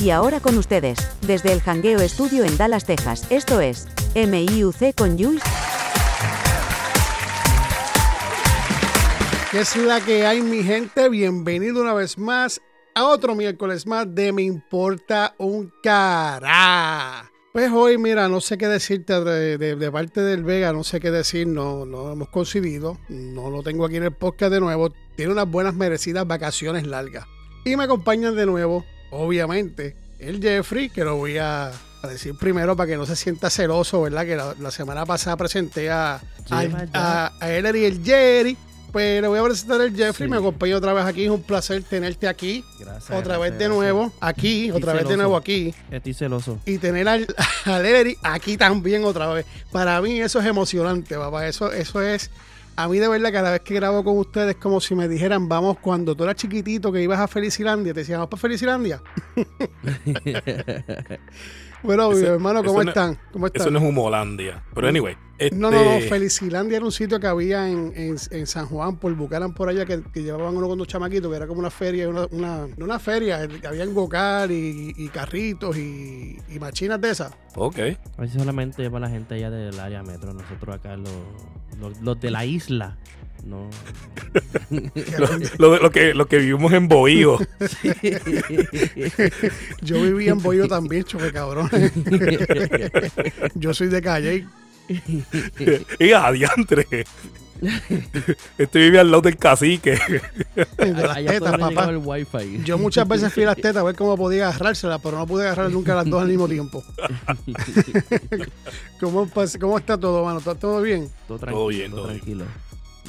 Y ahora con ustedes, desde el Hangueo Estudio en Dallas, Texas, esto es MIUC con Jules. ¿Qué es la que hay, mi gente? Bienvenido una vez más a otro miércoles más de Me Importa un Cará. Pues hoy, mira, no sé qué decirte de, de, parte del Vega, no sé qué decir, no, no hemos coincidido, no lo tengo aquí en el podcast de nuevo. Tiene unas buenas merecidas vacaciones largas. Y me acompañan de nuevo, obviamente, el Jeffrey, que lo voy a, decir primero para que no se sienta celoso, ¿verdad? Que la, semana pasada presenté a, a, a, él y el Jerry pues le voy a presentar el Jeffrey, me acompaña otra vez aquí, es un placer tenerte aquí. Gracias. Otra vez de nuevo, aquí, otra vez de nuevo aquí. Estoy celoso. Y tener al, al aquí también otra vez. Para mí eso es emocionante, papá. Eso, eso es. A mí de verdad, cada vez que grabo con ustedes, es como si me dijeran, vamos, cuando tú eras chiquitito que ibas a Felicilandia, te decían, vamos para Felicilandia. Bueno, hermano, ¿cómo están? ¿cómo están? Eso no es Humolandia. Pero anyway. No, no, no. Este Felicilandia era un sitio que había en, en, San Juan, por Bucaran, por allá, que, llevaban uno con dos chamaquitos, que era como una feria, una, una, una feria, que había gocar y, y, carritos y, y, machinas de esas. Ok. Ahí solamente lleva la gente allá del área metro. Nosotros acá, los, los, los de la isla, no. lo, lo, que, lo que vivimos en Bohío. Yo vivía en Bohío también, choque cabrón. Yo soy de calle. y adiantre. Este vivía al lado del cacique. De las tetas, papá. Yo muchas veces fui a las tetas a ver cómo podía agarrársela, pero no pude agarrar nunca las dos al mismo tiempo. ¿Cómo, ¿Cómo, está todo, mano? ¿Todo bien? Todo, tranquilo, todo bien, todo tranquilo.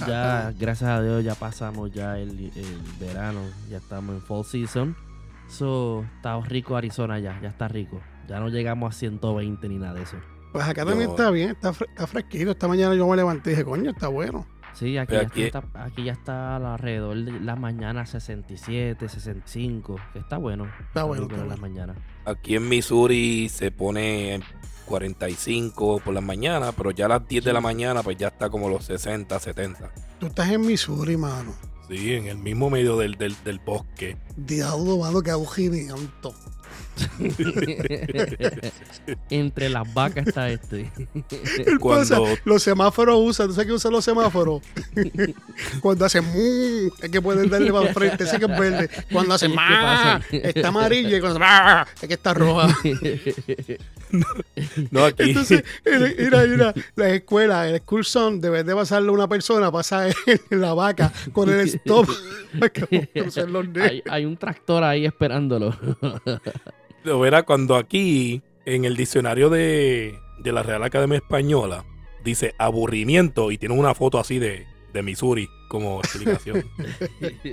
Ya, gracias a Dios, ya pasamos ya el, verano, ya estamos en fall season. So, está rico Arizona ya, ya está rico. Ya no llegamos a 120 ni nada de eso. Pues acá también está bien, está, fresquito. Esta mañana yo me levanté y dije, coño, está bueno. Sí, aquí, ya, Está, aquí ya está alrededor de las mañanas 67, 65, que está bueno. Está, bueno, está las mañanas. Aquí en Missouri se pone 45 por la mañana, pero ya a las 10 de la mañana pues ya está como los 60, 70. Tú estás en Missouri, mano. Sí, en el mismo medio del, del, del bosque. Diablo, mano, que aburrimiento. Entre las vacas está este. Cuando... los semáforos usan, ¿tú sabes que usan los semáforos? Cuando hace mu, es que pueden darle para frente, ese que es verde. Cuando hace ma, está amarilla y cuando hace es que está roja. no, aquí. Entonces, mira, mira, la escuela, el school zone, debe de pasarle a una persona, pasa en la vaca con el stop. hay, hay un tractor ahí esperándolo lo verá cuando aquí, en el diccionario de, la Real Academia Española, dice aburrimiento y tiene una foto así de, de Missouri como explicación.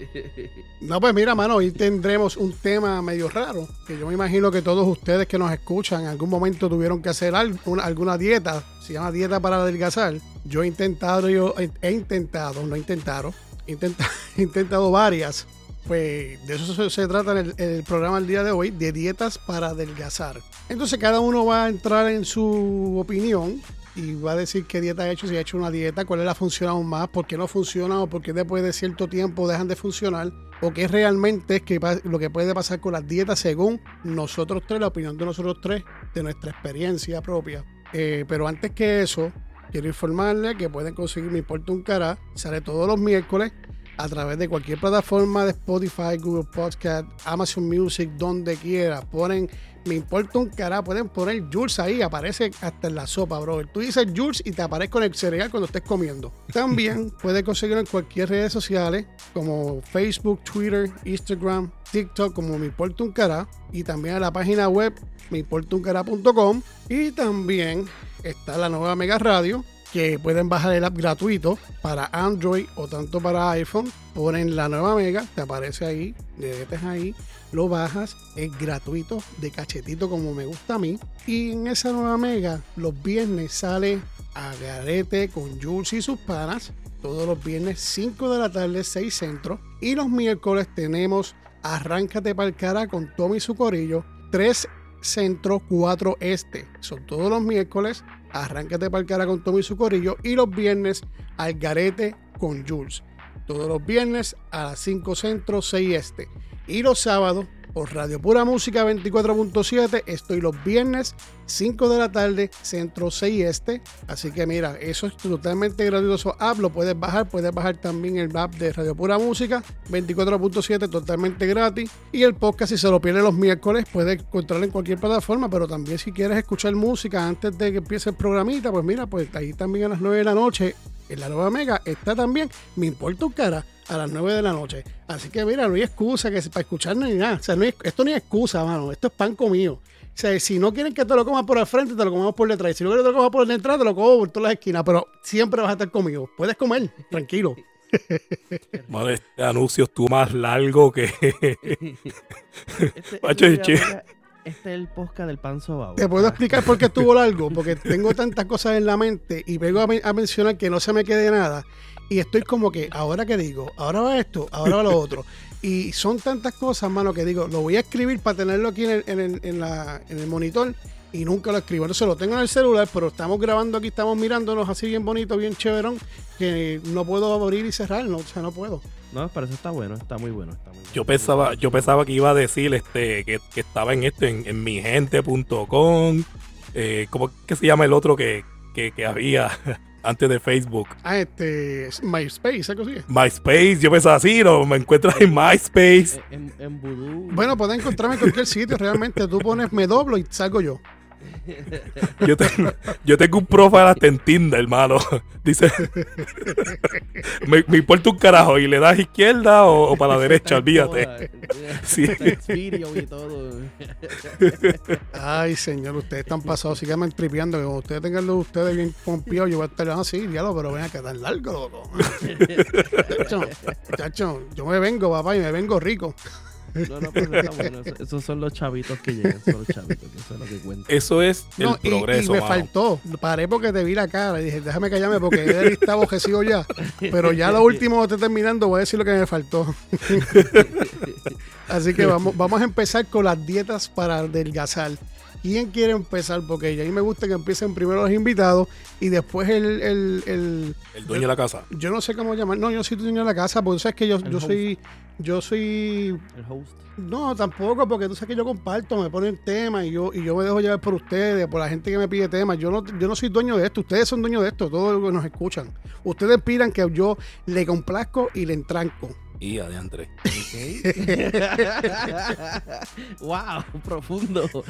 no, pues mira, mano, hoy tendremos un tema medio raro, que yo me imagino que todos ustedes que nos escuchan en algún momento tuvieron que hacer alguna dieta, se llama dieta para adelgazar. Yo he intentado, yo he, intentado, no intentaron, he intentado varias pues de eso se, trata en el, programa el día de hoy, de dietas para adelgazar. Entonces cada uno va a entrar en su opinión y va a decir qué dieta ha hecho, si ha hecho una dieta, cuál le ha funcionado más, por qué no funciona o por qué después de cierto tiempo dejan de funcionar o qué realmente es que lo que puede pasar con las dietas según nosotros tres, la opinión de nosotros tres, de nuestra experiencia propia. Eh, pero antes que eso, quiero informarles que pueden conseguir Mi Importa un Cara, sale todos los miércoles a través de cualquier plataforma de Spotify, Google Podcast, Amazon Music, donde quiera. Ponen, me importa un cara, pueden poner Jules ahí, aparece hasta en la sopa, bro. Tú dices Jules y te aparece con el cereal cuando estés comiendo. También puedes conseguirlo en cualquier redes sociales como Facebook, Twitter, Instagram, TikTok, como me importa un cara. Y también en la página web meimportauncara.com. Y también está la nueva Mega Radio que pueden bajar el app gratuito para Android o tanto para iPhone. Ponen la nueva Mega, te aparece ahí, le metes ahí, lo bajas, es gratuito, de cachetito como me gusta a mí. Y en esa nueva Mega, los viernes sale a con Jules y sus panas. Todos los viernes 5 de la tarde, 6 centros. Y los miércoles tenemos Arráncate para el cara con Tommy y su corillo. 3 centro, 4 este. Son todos los miércoles Arráncate para el cara con Tommy y su corillo. Y los viernes al garete con Jules. Todos los viernes a las 5 centro, 6 este. Y los sábados por Radio Pura Música 24.7. Estoy los viernes 5 de la tarde, centro 6 este. Así que mira, eso es totalmente gratuito. App lo puedes bajar. Puedes bajar también el app de Radio Pura Música 24.7 totalmente gratis. Y el podcast, si se lo pierde los miércoles, puedes encontrarlo en cualquier plataforma. Pero también si quieres escuchar música antes de que empiece el programita, pues mira, pues ahí también a las 9 de la noche en la nueva Mega está también Me Importa un Cara a las 9 de la noche. Así que mira, no hay excusa que para escuchar ni nada. O sea, no esto no es excusa, mano. Esto es pan comido. O sea, si no quieren que te lo comas por el frente, te lo comamos por detrás. Si no quieren que te lo comas por detrás, te lo como por todas las esquinas. Pero siempre vas a estar conmigo. Puedes comer, tranquilo. Madre, este anuncio estuvo más largo que. este, este, este, es el podcast del pan sobao. Te puedo explicar por qué estuvo largo. Porque tengo tantas cosas en la mente y vengo a mencionar que no se me quede nada y estoy como que, ahora que digo, ahora va esto, ahora va lo otro. Y son tantas cosas, mano, que digo, lo voy a escribir para tenerlo aquí en el, en la, en el monitor y nunca lo escribo. se lo tengo en el celular, pero estamos grabando aquí, estamos mirándonos así bien bonito, bien chéverón, que no puedo abrir y cerrar, no, o sea, no puedo. No, pero eso está bueno, está muy bueno, está muy Yo pensaba, yo pensaba que iba a decir este que, estaba en esto, en, en migente.com. Eh, ¿Cómo que se llama el otro que, que, que había? antes de Facebook. Ah, este. MySpace, algo así. MySpace, yo pensaba así, no, me encuentras en MySpace. En, en, Bueno, puedes encontrarme en cualquier sitio, realmente. Tú pones me doblo y salgo yo. Yo, tengo, yo tengo un profile hasta en Tinder, hermano. Dice, me, importa un carajo y le das izquierda o, para la derecha, olvídate. Sí. Ay, señor, ustedes están pasados, síganme tripeando. Que cuando ustedes tengan los ustedes bien pompiados, yo voy a estar así, diablo, pero ven a quedar largo, loco. chacho, yo me vengo, papá, y me vengo rico. No, no, pues está bueno. Esos son los chavitos que llegan, son los chavitos, que eso es lo que cuenta. Eso es el progreso. Y, me faltó. Paré porque te vi la cara y dije, déjame callarme porque él está abojecido ya. Pero ya lo último que terminando, voy a decir lo que me faltó. Así que vamos, vamos a empezar con las dietas para adelgazar. ¿Quién quiere empezar? Porque a mí me gusta que empiecen primero los invitados y después el... El, el, dueño de la casa. Yo no sé cómo llamar. No, yo soy dueño de la casa, porque tú sabes que yo, yo soy... Yo soy... El host. No, tampoco, porque tú sabes que yo comparto, me ponen temas y yo, y yo me dejo llevar por ustedes, por la gente que me pide temas. Yo no, yo no soy dueño de esto, ustedes son dueños de esto, todos los que nos escuchan. Ustedes pidan que yo le complazco y le entranco. Y adiante. wow, profundo.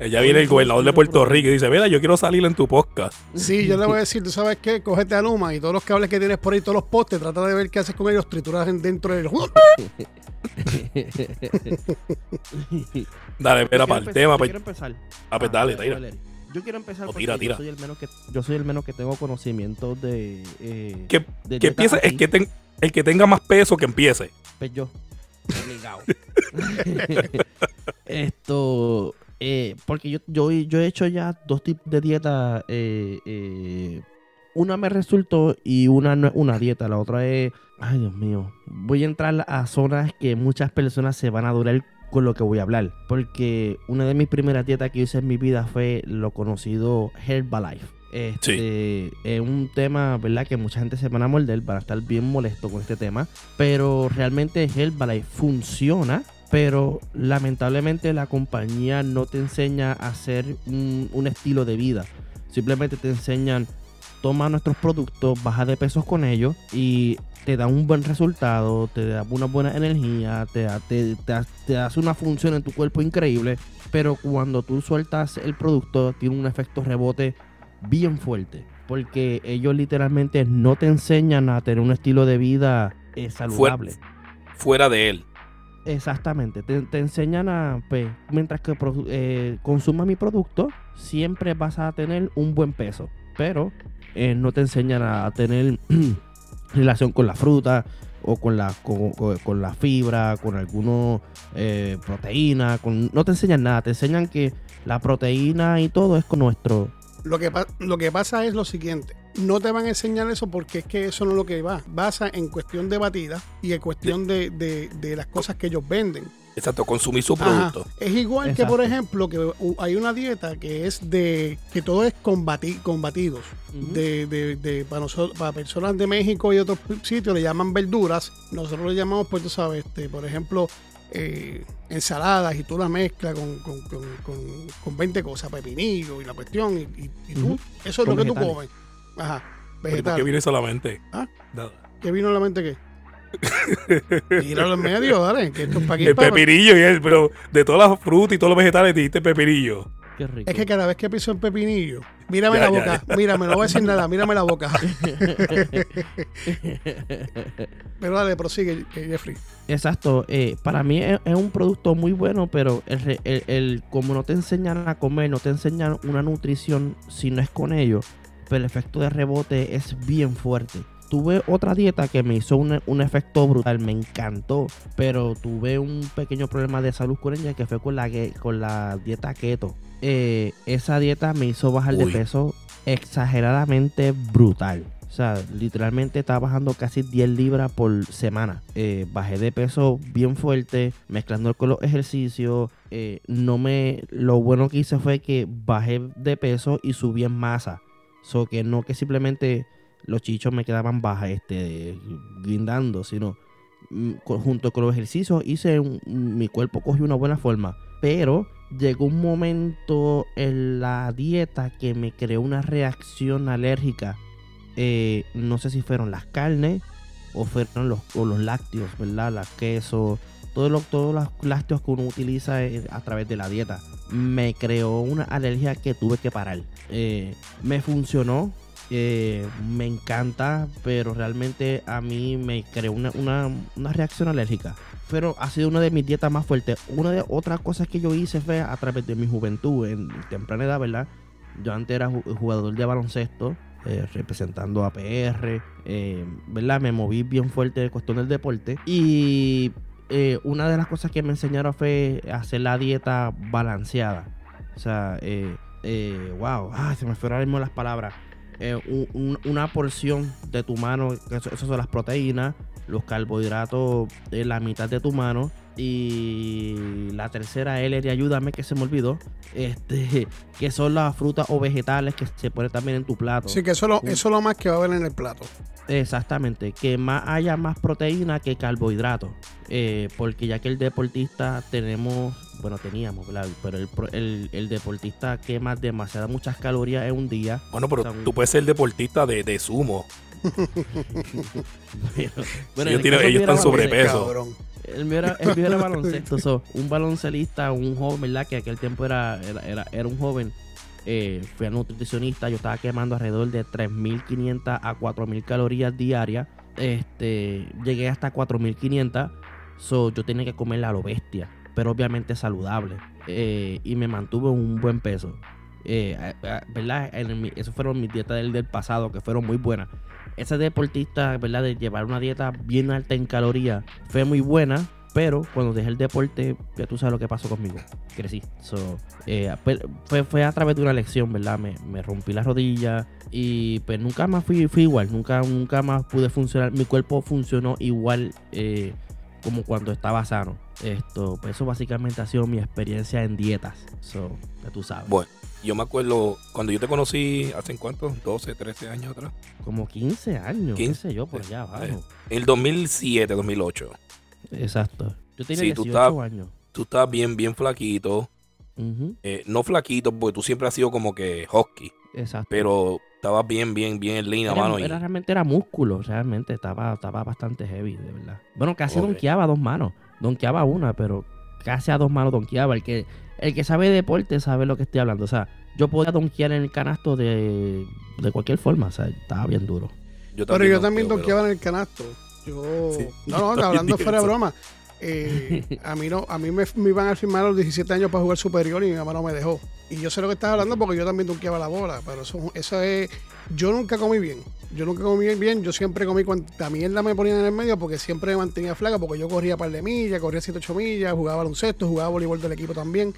Ella viene el gobernador de Puerto Rico y dice, mira, yo quiero salir en tu podcast. Sí, yo le voy a decir, tú sabes qué, cógete a Luma y todos los cables que tienes por ahí, todos los postes, trata de ver qué haces con ellos, trituras dentro del... dale, espera, para el tema. Pues. Quiero empezar. Ah, pues dale, dale. Yo quiero empezar porque Yo, soy el menos que, yo soy el menos que tengo conocimiento de... Eh, que, que empiece, es que ten, el que tenga más peso que empiece. Pues yo. Esto. Eh, porque yo, yo, yo, he hecho ya dos tipos de dieta. Eh, eh, una me resultó y una no es una dieta. La otra es. Ay, Dios mío. Voy a entrar a zonas que muchas personas se van a durar con lo que voy a hablar. Porque una de mis primeras dietas que hice en mi vida fue lo conocido Herbalife. Este, Es un tema, ¿verdad? Que mucha gente se van a morder, para estar bien molesto con este tema. Pero realmente Herbalife funciona. Pero lamentablemente la compañía no te enseña a hacer un, estilo de vida. Simplemente te enseñan, toma nuestros productos, baja de pesos con ellos y te da un buen resultado, te da una buena energía, te, te, te, hace una función en tu cuerpo increíble. Pero cuando tú sueltas el producto, tiene un efecto rebote bien fuerte. Porque ellos literalmente no te enseñan a tener un estilo de vida eh, saludable. Fuera, de él. Exactamente. Te, enseñan a, pues, mientras que eh, consumas mi producto, siempre vas a tener un buen peso. Pero eh, no te enseñan a tener relación con la fruta o con la, con, la fibra, con alguna proteína. Con, no te enseñan nada. Te enseñan que la proteína y todo es con nuestro lo que, lo que pasa es lo siguiente. No te van a enseñar eso porque es que eso no es lo que va. Basa en cuestión de batida y en cuestión de, de, las cosas que ellos venden. Exacto, consumir su producto. Es igual que, por ejemplo, que hay una dieta que es de que todo es combati, combatidos. de, de, para, nosotros, para personas de México y otros sitios le llaman verduras. Nosotros le llamamos, pues tú sabes, este, por ejemplo, eh, ensaladas y tú la mezclas con, con, con, 20 cosas, pepinillo y la cuestión, y, tú, eso es lo que tú comes. Ajá. Vegetal. ¿Qué vino solamente? ¿Ah? ¿Qué vino solamente qué? Tíralo en medio, dale. Que esto es para El pepinillo y el, pero de todas las frutas y todos los vegetales dijiste pepinillo. Es que cada vez que piso en pepinillo, mírame la boca, mírame, no voy a decir nada, mírame la boca. pero dale, prosigue, eh, Jeffrey. Exacto, eh, para mí es, un producto muy bueno, pero el, el, como no te enseñan a comer, no te enseñan una nutrición si no es con ello, pero el efecto de rebote es bien fuerte tuve otra dieta que me hizo un, efecto brutal, me encantó, pero tuve un pequeño problema de salud con ella que fue con la, con la dieta keto. Eh, esa dieta me hizo bajar de peso exageradamente brutal. O sea, literalmente estaba bajando casi 10 libras por semana. Eh, bajé de peso bien fuerte, mezclando con los ejercicios. Eh, no me. Lo bueno que hice fue que bajé de peso y subí en masa. So que no que simplemente los chichos me quedaban bajas, este, guindando, sino mm, junto con los ejercicios hice mi cuerpo cogió una buena forma. Pero llegó un momento en la dieta que me creó una reacción alérgica. Eh, no sé si fueron las carnes o fueron los, los lácteos, ¿verdad? Los quesos, todos los, todos los lácteos que uno utiliza eh, a través de la dieta. Me creó una alergia que tuve que parar. Eh, me funcionó, me encanta, pero realmente a mí me creó una, reacción alérgica. Pero ha sido una de mis dietas más fuertes. Una de otras cosas que yo hice fue a través de mi juventud, en temprana edad, ¿verdad? Yo antes era jugador de baloncesto, eh, representando a PR, eh, ¿verdad? Me moví bien fuerte de cuestión del deporte. Y una de las cosas que me enseñaron fue hacer la dieta balanceada. O sea, wow, se me fueron mismo las palabras eh, una porción de tu mano, eso, son las proteínas, los carbohidratos en la mitad de tu mano. Y la tercera L de ayúdame que se me olvidó. Este, que son las frutas o vegetales que se ponen también en tu plato. Sí, que eso, lo, eso es lo más que va a haber en el plato. Exactamente, que más haya más proteína que carbohidratos. Eh, porque ya que el deportista tenemos bueno, teníamos, Pero el, el, deportista quema demasiadas muchas calorías en un día. Bueno, pero tú puedes ser deportista de, de sumo. Bueno, ellos, están sobrepeso. El mío era, el mío era baloncesto. un baloncelista, un joven, ¿verdad? Que aquel tiempo era, era, era, un joven. Eh, fui a nutricionista. Yo estaba quemando alrededor de 3.500 a 4.000 calorías diarias. Este, llegué hasta 4.500. So, yo tenía que comer a lo bestia pero obviamente saludable. Eh, y me mantuve un buen peso. Eh, ¿Verdad? En eso fueron mis dietas del, del, pasado, que fueron muy buenas. Esa deportista, ¿verdad? De llevar una dieta bien alta en calorías, fue muy buena. Pero cuando dejé el deporte, ya tú sabes lo que pasó conmigo. Crecí. Eh, pues, fue, fue a través de una lección, ¿verdad? Me, me rompí las rodillas y pues nunca más fui, fui igual. Nunca, nunca más pude funcionar. Mi cuerpo funcionó igual como cuando estaba sano. Esto, pues eso básicamente ha sido mi experiencia en dietas. So, ya tú sabes. Bueno, yo me acuerdo cuando yo te conocí, ¿hace cuánto? 12, 13 años atrás. Como 15 años, 15 yo, por allá abajo. En el 2007, 2008. Exacto. Yo tenía 18 años. Tú estás bien, bien flaquito. Eh, no flaquito, porque tú siempre has sido como que hockey. Exacto. Pero estaba bien, bien, bien en línea, mano. Era, realmente era músculo, realmente estaba, estaba bastante heavy, de verdad. Bueno, casi donkeaba a dos manos. Donkeaba una, pero casi a dos manos donkeaba. El que, el que sabe deporte sabe lo que estoy hablando. O sea, yo podía donkear en el canasto de, de cualquier forma. O sea, estaba bien duro. pero yo también donkeaba en el canasto. Yo. No, no, hablando fuera de broma. Eh, a mí no, a mí me, iban a firmar a los 17 años para jugar superior y mi mamá no me dejó. Y yo sé lo que estás hablando porque yo también donkeaba la bola, pero eso, eso es, yo nunca comí bien. Yo nunca comí bien, yo siempre comí cuanta mierda me ponían en el medio porque siempre me mantenía flaca porque yo corría par de millas, corría 7, 8 millas, jugaba baloncesto, jugaba voleibol del equipo también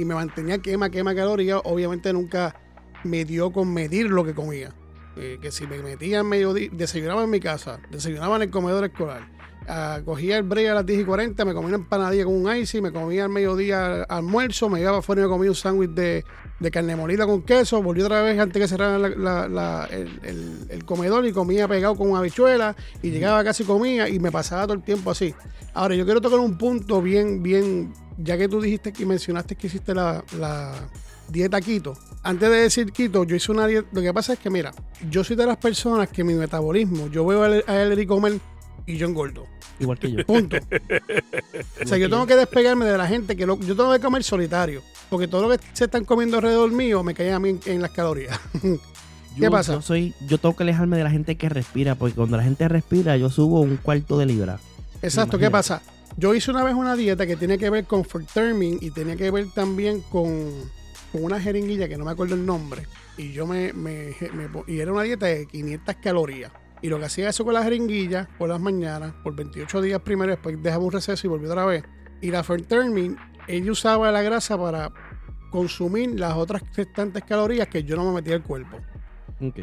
y me mantenía quema, quema calorías. Obviamente nunca me dio con medir lo que comía. Eh, que si me metía en medio, desayunaba en mi casa, desayunaba en el comedor escolar ah, cogía el break a las 10 y 40, me comía una empanadilla con un icy, me comía al mediodía almuerzo, me iba afuera y me comía un sándwich de, de carne molida con queso, volví otra vez antes que cerrara la- la- el, el- el comedor y comía pegado con habichuela y llegaba casi comía y me pasaba todo el tiempo así. Ahora, yo quiero tocar un punto bien, bien, ya que tú dijiste que mencionaste que hiciste la, la dieta keto. Antes de decir keto, yo hice una dieta. Lo que pasa es que, mira, yo soy de las personas que mi metabolismo, yo veo a él, a él y comer y yo engordo. Igual que yo. Punto. O sea, yo tengo que despegarme de la gente que lo- yo tengo que comer solitario. Porque todo lo que se están comiendo alrededor mío me cae a mí en, en las calorías. ¿Qué Yo- pasa? Yo, soy, yo tengo que alejarme de la gente que respira, porque cuando la gente respira, yo subo un cuarto de libra. Exacto, ¿qué pasa? Yo hice una vez una dieta que tiene que ver con Fertermin y tenía que ver también con, con una jeringuilla que no me acuerdo el nombre. Y yo me, me- me y era una dieta de 500 calorías. Y lo que hacía eso con la jeringuilla por las mañanas, por 28 días primero, después dejaba un receso y volví otra vez. Y la Fertermin, ella usaba la grasa para consumir las otras restantes calorías que yo no me metía al cuerpo.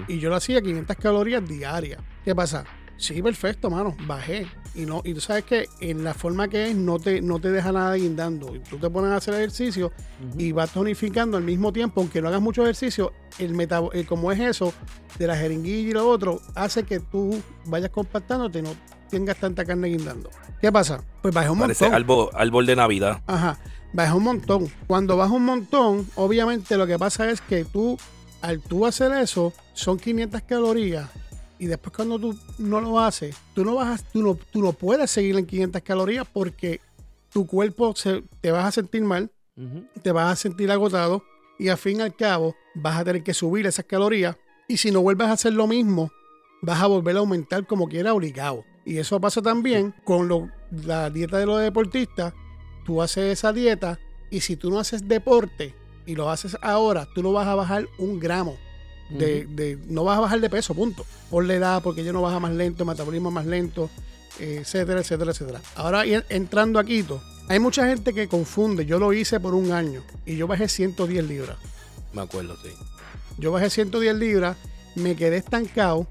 Y yo lo hacía 500 calorías diarias. ¿Qué pasa? Sí, perfecto, mano. Bajé. Y no y tú sabes que en la forma que es no te, no te deja nada guindando. Y tú te pones a hacer ejercicio y vas tonificando al mismo tiempo, aunque no hagas mucho ejercicio, el metabo el- como es eso, de la jeringuilla y lo otro, hace que tú vayas compactándote y no tengas tanta carne guindando. ¿Qué pasa? Pues bajé un Parece montón. árbol, árbol de Navidad. Ajá, baja un montón. Cuando baja un montón, obviamente lo que pasa es que tú, al tú hacer eso, son 500 calorías. Y después cuando tú no lo haces, tú no, vas a- tú no, tú no puedes seguir en 500 calorías porque tu cuerpo se, te vas a sentir mal, te vas a sentir agotado y al fin y al cabo vas a tener que subir esas calorías. Y si no vuelves a hacer lo mismo, vas a volver a aumentar como quiera obligado. Y eso pasa también con lo- la dieta de los deportistas. Tú haces esa dieta y si tú no haces deporte y lo haces ahora, tú no vas a bajar un gramo. De, de- no vas a bajar de peso, punto. Por la edad, porque ya no baja más lento, el metabolismo más lento, eh, etcétera, etcétera, etcétera. Ahora entrando a Quito, hay mucha gente que confunde. Yo lo hice por un año y yo bajé 110 libras. Me acuerdo, sí. Yo bajé 110 libras, me quedé estancado,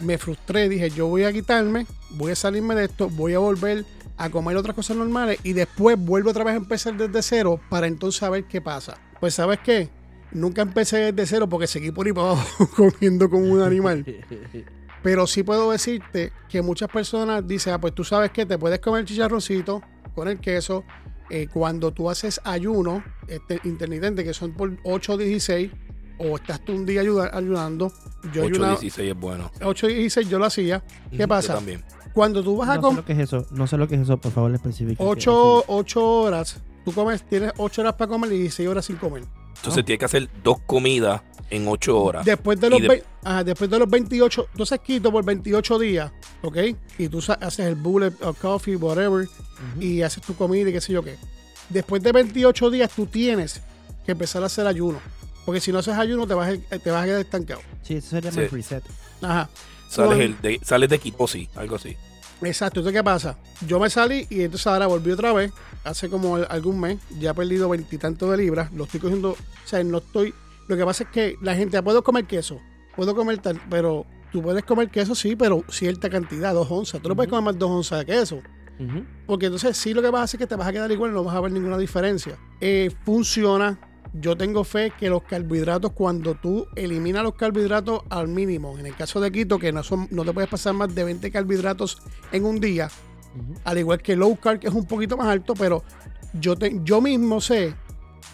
me frustré, dije, yo voy a quitarme, voy a salirme de esto, voy a volver a comer otras cosas normales y después vuelvo otra vez a empezar desde cero para entonces saber qué pasa. Pues sabes qué, nunca empecé desde cero porque seguí por ahí para abajo comiendo como un animal. Pero sí puedo decirte que muchas personas dicen, ah, pues tú sabes que te puedes comer chicharroncito con el queso. eh, cuando tú haces ayuno este, intermitente, que son por 8 o 16, o estás tú un día ayuda- ayunando. Yo 8 ayunaba- 16 es bueno. 8 y 16 yo lo hacía. ¿Qué Yo pasa? también. Cuando tú vas a no sé comer lo que es eso. No sé lo que es eso, por favor, especifica. 8, horas, tú comes, tienes 8 horas para comer y 16 horas sin comer. Entonces tienes que hacer dos comidas en 8 horas. Después de los, de- ajá, después de los 28, tú haces quito por 28 días, ¿ok? Y tú haces el bullet of coffee, whatever, y haces tu comida y qué sé yo qué. Después de 28 días tú tienes que empezar a hacer ayuno. Porque si no haces ayuno te vas a, te vas a quedar estancado. Sí, eso sería Sí. más reset. Ajá. Sales, el de, sales de ketosis, algo así. Exacto. Entonces, ¿qué pasa? Yo me salí y entonces ahora volví otra vez. Hace como al- algún mes. Ya he perdido veintitantos de libras. Lo estoy cogiendo. O sea, no estoy. Lo que pasa es que la gente, "Ah, puedo comer queso. Puedo comer tal. Pero tú puedes comer queso, sí, pero cierta cantidad, dos onzas. Tú no puedes comer más dos onzas de queso. Porque entonces sí lo que vas a hacer es que te vas a quedar igual, no vas a ver ninguna diferencia. Eh, funciona. Yo tengo fe que los carbohidratos, cuando tú eliminas los carbohidratos al mínimo, en el caso de Quito, que no, son, no te puedes pasar más de 20 carbohidratos en un día, al igual que low carb, que es un poquito más alto, pero yo, te, yo mismo sé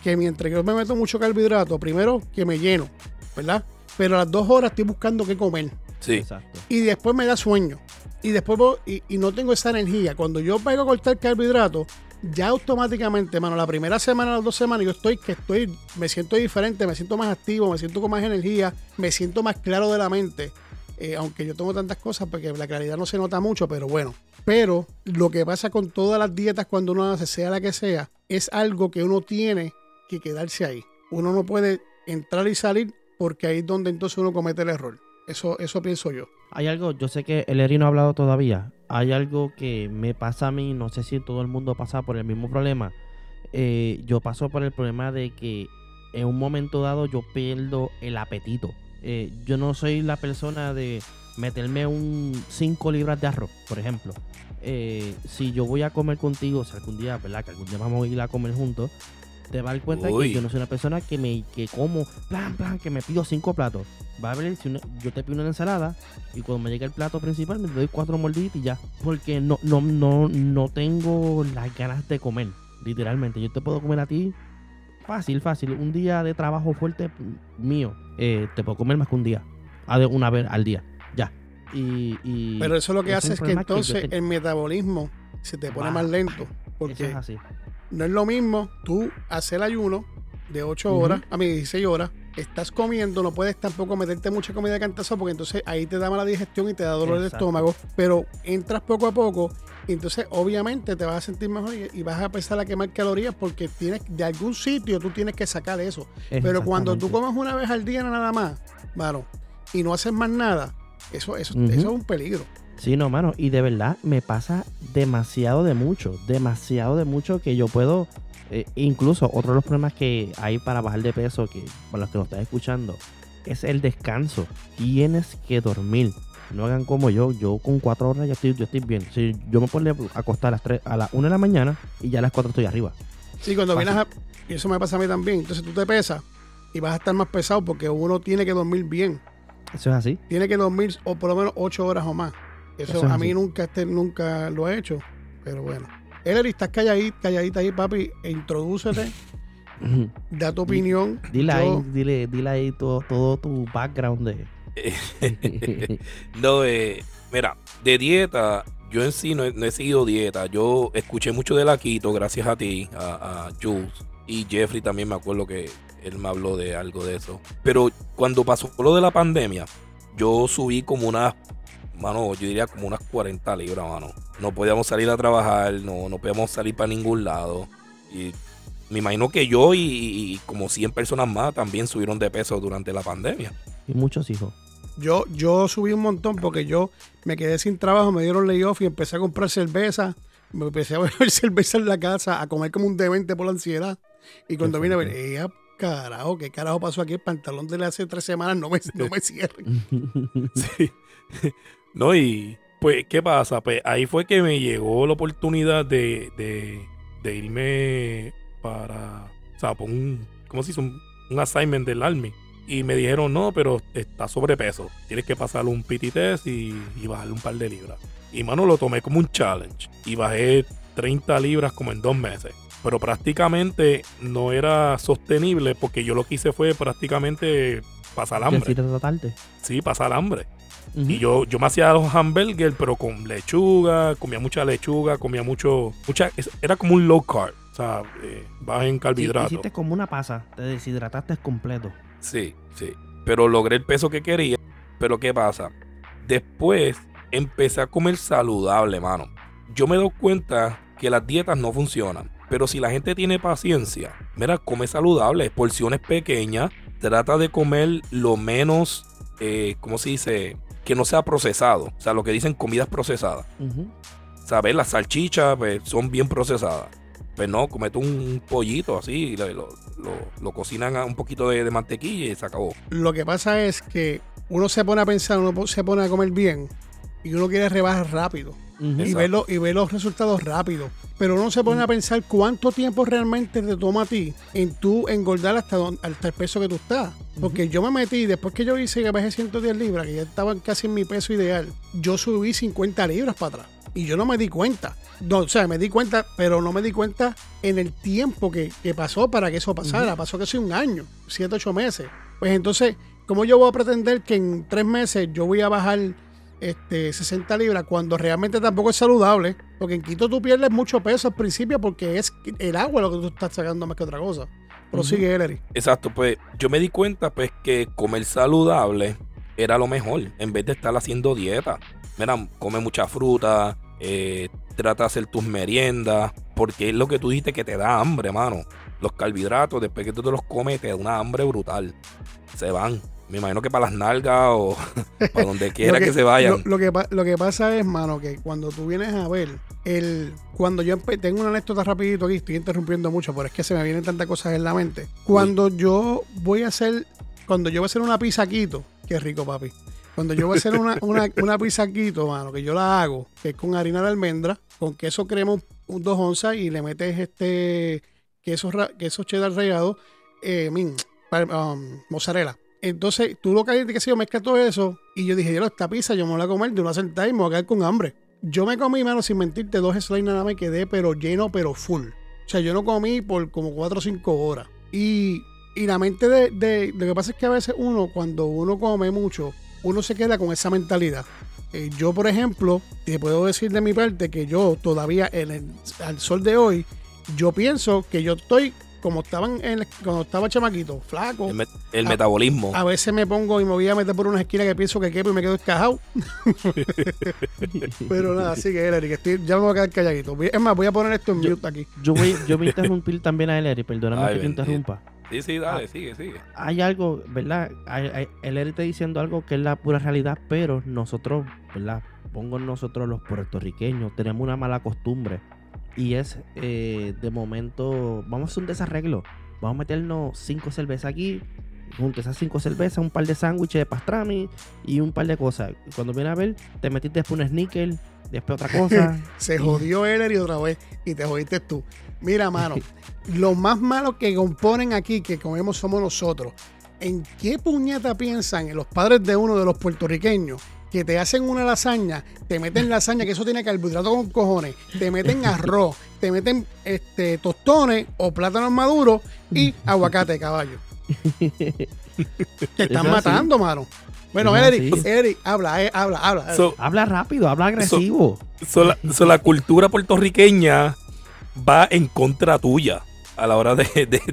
que mientras yo me meto mucho carbohidrato, primero que me lleno, ¿verdad? Pero a las dos horas estoy buscando qué comer Sí. Exacto. y después me da sueño. Y después voy- y, y no tengo esa energía. Cuando yo pego a cortar carbohidratos, ya automáticamente, mano, la primera semana, las dos semanas, yo estoy que estoy, me siento diferente, me siento más activo, me siento con más energía, me siento más claro de la mente. Eh, aunque yo tengo tantas cosas, porque la claridad no se nota mucho, pero bueno. Pero lo que pasa con todas las dietas cuando uno hace, sea la que sea, es algo que uno tiene que quedarse ahí. Uno no puede entrar y salir porque ahí es donde entonces uno comete el error. Eso, eso pienso yo. Hay algo, yo sé que el Eri no ha hablado todavía. Hay algo que me pasa a mí, no sé si todo el mundo pasa por el mismo problema. Eh, yo paso por el problema de que en un momento dado yo pierdo el apetito. Eh, yo no soy la persona de meterme un 5 libras de arroz, por ejemplo. eh, si yo voy a comer contigo, o sea, algún día, ¿verdad? Que algún día vamos a ir a comer juntos, te va a dar cuenta Uy. que yo no soy una persona que me que como, plan, plan, que me pido cinco platos. Va a ver si una- yo te pido una ensalada y cuando me llegue el plato principal me doy cuatro mordiditas y ya. Porque no, no, no, no tengo las ganas de comer, literalmente. Yo te puedo comer a ti fácil, fácil. Un día de trabajo fuerte mío, eh, te puedo comer más que un día. Una vez al día, ya. Y, y Pero eso lo que hace es que entonces ten- el metabolismo se te pone Va. más lento. Eso Porque es así. No es lo mismo tú hacer ayuno de 8 Ujú. horas a mí 16 horas. Estás comiendo, no puedes tampoco meterte mucha comida de cantazo porque entonces ahí te da mala digestión y te da dolor de estómago. Pero entras poco a poco y entonces obviamente te vas a sentir mejor y, y vas a empezar a quemar calorías porque tienes de algún sitio tú tienes que sacar eso. Pero cuando tú comes una vez al día nada más, mano, y no haces más nada, eso, eso, eso es un peligro. Sí, no, mano. Y de verdad me pasa demasiado de mucho. Demasiado de mucho que yo puedo. eh, incluso otro de los problemas que hay para bajar de peso, que para los que nos están escuchando, es el descanso. Tienes que dormir. No hagan como yo. Yo con cuatro horas ya estoy, yo estoy bien. Si yo me puedo acostar a las 3, a las 1 de la mañana y ya a las 4 estoy arriba. Sí, cuando Fácil. vienes a. Y eso me pasa a mí también. Entonces tú te pesas y vas a estar más pesado porque uno tiene que dormir bien. Eso es así. Tiene que dormir o por lo menos 8 horas o más. Eso, Eso es a mí así. nunca, este, nunca lo he hecho. Pero bueno. Ellery, estás calladita, calladita ahí, papi. E introdúcete, da tu opinión. Dile Yo- ahí, dile, dile ahí todo, todo tu background de. no, eh, mira, de dieta, yo en sí no he, no he seguido dieta. Yo escuché mucho de la keto gracias a ti, a, a Jules. Y Jeffrey también me acuerdo que él me habló de algo de eso. Pero cuando pasó lo de la pandemia, yo subí como unas, mano, yo diría como unas 40 libras, mano. No podíamos salir a trabajar, no, no podíamos salir para ningún lado. Y me imagino que yo y, y como 100 personas más también subieron de peso durante la pandemia. y muchos hijos. Yo, yo subí un montón porque yo me quedé sin trabajo, me dieron layoff y empecé a comprar cerveza. Me empecé a beber cerveza en la casa, a comer como un demente por la ansiedad. Y cuando vine a ver. ¡eh, carajo! ¿Qué carajo pasó aquí? El pantalón de hace tres semanas no me, no me cierra. Sí. No, y pues, ¿qué pasa? Pues ahí fue que me llegó la oportunidad de, de, de irme para, o sea, por un, ¿cómo se dice? Un, un assignment del Army. Y me dijeron, no, pero está sobrepeso. Tienes que pasar un PT test y, y bajarle un par de libras. Y mano, lo tomé como un challenge. Y bajé 30 libras como en dos meses. Pero prácticamente no era sostenible porque yo lo que hice fue prácticamente pasar hambre. Sí, pasar hambre. Y yo, yo me hacía los hamburgers, pero con lechuga, comía mucha lechuga, comía mucho, mucha, era como un low carb, o sea, eh, baja en Sí, carbohidratos. hiciste como una pasa, te deshidrataste completo. Sí, sí. Pero logré el peso que quería. Pero ¿qué pasa? Después empecé a comer saludable, mano. Yo me doy cuenta que las dietas no funcionan. Pero si la gente tiene paciencia, mira, come saludable, porciones pequeñas, trata de comer lo menos, eh, ¿cómo se dice? Que no sea procesado. O sea, lo que dicen comidas procesadas. ¿Sabes? Las salchichas pues, son bien procesadas. Pues no, comete un pollito así, lo, lo- lo- lo cocinan a un poquito de, de mantequilla y se acabó. Lo que pasa es que uno se pone a pensar, uno se pone a comer bien y uno quiere rebajar rápido Y, ver, lo- y ver los resultados rápido. Pero uno se pone a pensar cuánto tiempo realmente te toma a ti en tú engordar hasta, don- hasta el peso que tú estás. Porque yo me metí, después que yo hice que bajé 110 libras, que ya estaba casi en mi peso ideal, yo subí 50 libras para atrás. Y yo no me di cuenta. No, o sea, me di cuenta, pero no me di cuenta en el tiempo que, que pasó para que eso pasara. Pasó casi un año, 7, 8 meses. Pues entonces, ¿cómo yo voy a pretender que en tres meses yo voy a bajar este, 60 libras cuando realmente tampoco es saludable? Porque en Quito tú pierdes mucho peso al principio porque es el agua lo que tú estás sacando más que otra cosa. Prosigue, Ellery. Exacto, pues yo me di cuenta pues que comer saludable era lo mejor en vez de estar haciendo dieta. Mira, come mucha fruta, eh, trata de hacer tus meriendas, porque es lo que tú dijiste que te da hambre, mano. Los carbohidratos, después que tú te los comes, te da una hambre brutal. Se van. Me imagino que para las nalgas o para donde quiera que, se vayan. Lo, lo que, pa- lo que pasa es, mano, que cuando tú vienes a ver, el, cuando yo tengo una anécdota rapidito aquí, estoy interrumpiendo mucho, pero es que se me vienen tantas cosas en la mente. Cuando yo voy a hacer, cuando yo voy a hacer una pizza quito, qué rico, papi. Cuando yo voy a hacer una, una, una pizza quito, mano, que yo la hago, que es con harina de almendra, con queso crema, un, dos onzas y le metes este queso, queso cheddar rallado, eh, min, um, mozzarella. Entonces, tú lo que que sé yo, mezcla todo eso. Y yo dije, yo esta pizza yo me voy a comer de una sentada y me voy a quedar con hambre. Yo me comí, mano, sin mentirte, dos slides nada me quedé, pero lleno, pero full. O sea, yo no comí por como cuatro o cinco horas. Y, y la mente de, de, Lo que pasa es que a veces uno, cuando uno come mucho, uno se queda con esa mentalidad. Eh, yo, por ejemplo, te puedo decir de mi parte que yo todavía, en al sol de hoy, yo pienso que yo estoy como estaban en, cuando estaba chamaquito, flaco. El, metabolismo. A veces me pongo y me voy a meter por una esquina que pienso que quepo y me quedo escajado. Pero nada, sigue Ellery, que estoy, ya me voy a quedar calladito. Es más, voy a poner esto en mute aquí. Yo voy, yo voy a interrumpir también a Ellery, perdóname que te interrumpa. Sí, sí, dale, ah, sigue, sigue. Hay algo, ¿verdad? Hay, está diciendo algo que es la pura realidad, pero nosotros, ¿verdad? Pongo nosotros los puertorriqueños, tenemos una mala costumbre y es eh, de momento, vamos a hacer un desarreglo. Vamos a meternos cinco cervezas aquí. Junto a esas cinco cervezas, un par de sándwiches de pastrami y un par de cosas. Cuando viene a ver, te metiste después un sneaker, después otra cosa. Se jodió él y otra vez. Y te jodiste tú. Mira, mano, lo más malo que componen aquí, que comemos somos nosotros. ¿En qué puñeta piensan los padres de uno de los puertorriqueños que te hacen una lasaña, te meten lasaña, que eso tiene carbohidrato con cojones, te meten arroz, te meten este, tostones o plátanos maduros y aguacate de caballo. te están matando, mano. Bueno, Eric, Eric, habla, eh, habla, habla. habla rápido, habla agresivo. So, la, cultura puertorriqueña va en contra tuya a la hora de,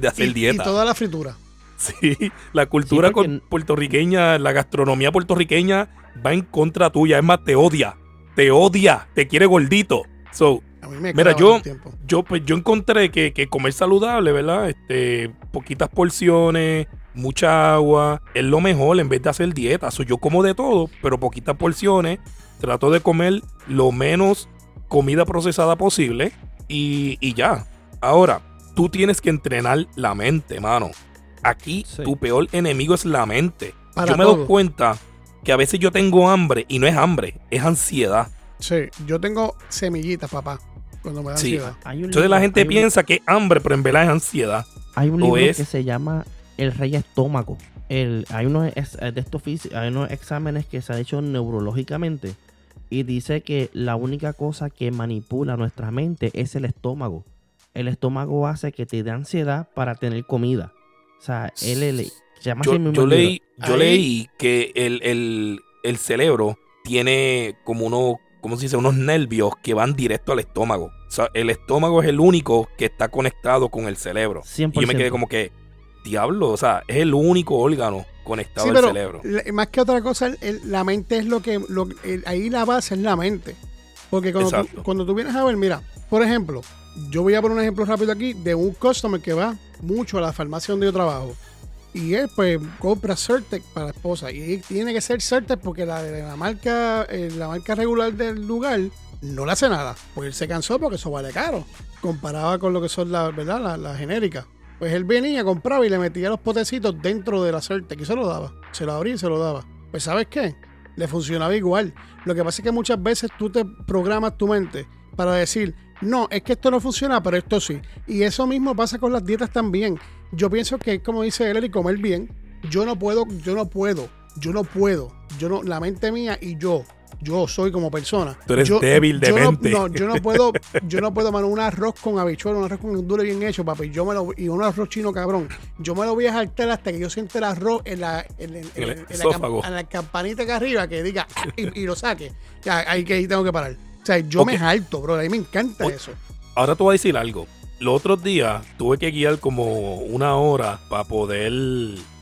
hacer dieta. Y toda la fritura. Sí, la cultura puertorriqueña, la gastronomía puertorriqueña va en contra tuya. Es más, te odia. Te odia. Te quiere gordito. So, mira, yo, yo, pues, yo encontré que, comer saludable, ¿verdad? Este, poquitas porciones, mucha agua, es lo mejor en vez de hacer dieta. So, yo como de todo, pero poquitas porciones. Trato de comer lo menos comida procesada posible y, y ya. Ahora, tú tienes que entrenar la mente, mano. Aquí tu peor enemigo es la mente. yo me doy cuenta que a veces yo tengo hambre y no es hambre, es ansiedad. Sí, yo tengo semillitas, papá, cuando me da ansiedad. Entonces la gente piensa que es hambre, pero en verdad es ansiedad. Hay un libro que se llama El Rey Estómago. El, hay, unos, de estos, hay unos exámenes que se han hecho neurológicamente y dice que la única cosa que manipula nuestra mente es el estómago. El estómago hace que te dé ansiedad para tener comida. O sea, él, llama yo, yo leí, yo leí que el, cerebro tiene como uno, ¿cómo se dice? Unos nervios que van directo al estómago. O sea, el estómago es el único que está conectado con el cerebro. Y yo me quedé como que, diablo, o sea, es el único órgano conectado al cerebro. Más que otra cosa, la mente es lo que, lo, ahí la base es la mente. Porque cuando tú, cuando tú vienes a ver, mira, por ejemplo, yo voy a poner un ejemplo rápido aquí de un customer que va mucho a la farmacia donde yo trabajo. Y él pues compra Certec para la esposa. Y tiene que ser Certec porque la de la marca, eh, la marca regular del lugar no le hace nada. Pues él se cansó porque eso vale caro. Comparaba con lo que son la, ¿verdad? La, genérica. Pues él venía, compraba y le metía los potecitos dentro de la Certec y se lo daba. Se lo abría y se lo daba. Pues ¿sabes qué? Le funcionaba igual. Lo que pasa es que muchas veces tú te programas tu mente para decir, no, es que esto no funciona, pero esto sí. Y eso mismo pasa con las dietas también. Yo pienso que, como dice él, y comer bien, yo no puedo, yo no puedo, yo no puedo, yo no, la mente mía y yo, yo soy como persona. Tú eres débil de mente. No, yo no puedo, yo no puedo, mano, un arroz con habichuelo, un arroz con duro bien hecho, papi. Yo me lo, y un arroz chino cabrón. Yo me lo voy a saltar hasta que yo sienta el arroz en la, en, la, campanita que arriba que diga y, lo saque. Ya, ahí que ahí tengo que parar. O sea, yo me jalto, bro. A mí me encanta eso. Ahora te voy a decir algo. Los otros días tuve que guiar como una hora para poder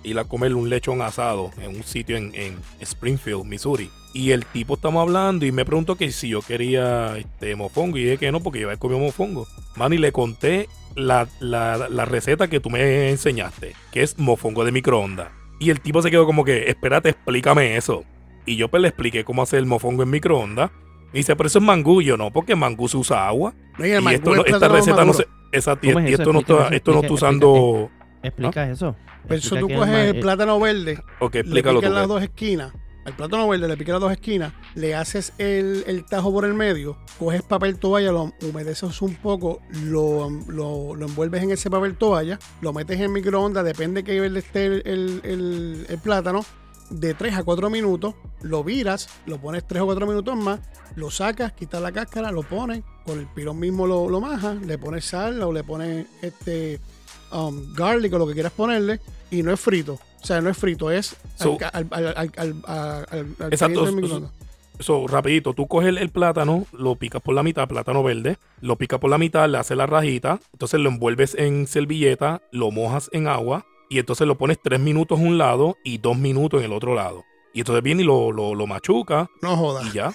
ir a comer un lechón asado en un sitio en, Springfield, Missouri. Y el tipo estamos hablando y me preguntó que si yo quería este mofongo. Y dije que no, porque yo había comido mofongo. Man, y le conté la, la receta que tú me enseñaste, que es mofongo de microondas. Y el tipo se quedó como que, espérate, explícame eso. Y yo pues le expliqué cómo hacer el mofongo en microondas dice, pero eso es mangú. yo no, porque mangú se usa agua. y, esto esta receta no se. Esa, y, esto, no está, esto no está usando. Explica, eso. Pero eso tú coges el, plátano verde. Ok, explícalo le las dos esquinas. al plátano verde le picas las dos esquinas, le haces el, tajo por el medio, coges papel toalla, lo humedeces un poco, lo, lo, envuelves en ese papel toalla, lo metes en microondas, depende de qué nivel esté el, el plátano, de 3 a 4 minutos, lo viras, lo pones 3 o 4 minutos más, lo sacas, quitas la cáscara, lo pones, con el pirón mismo lo, lo majas, le pones sal o le pones este um, garlic o lo que quieras ponerle y no es frito. O sea, no es frito, es al, al, exacto. Eso, rapidito, tú coges el, plátano, lo picas por la mitad, plátano verde, lo picas por la mitad, le haces la rajita, entonces lo envuelves en servilleta, lo mojas en agua, y entonces lo pones tres minutos en un lado y dos minutos en el otro lado. Y entonces viene y lo, lo, machuca. No jodas. Y ya.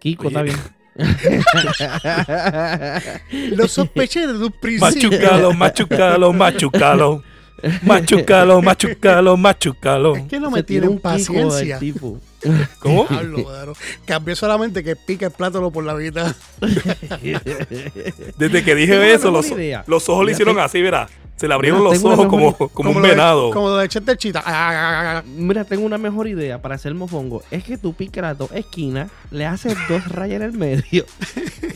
Kiko, está bien. lo sospeché desde un principio. Machucalo, machucalo, machucalo. Machucalo, machucalo, machucalo. Es que no me tienen paciencia. Tipo. ¿Cómo? Cambió solamente que pica el plátano por la vida. Desde que dije eso, los, los, ojos le hicieron así, verás. Se le abrieron los ojos como, como, un venado. como de echarte chita. Ah, ah, ah, Mira, tengo una mejor idea para hacer mofongo. Es que tú picas las dos esquinas, le haces dos rayas en el medio,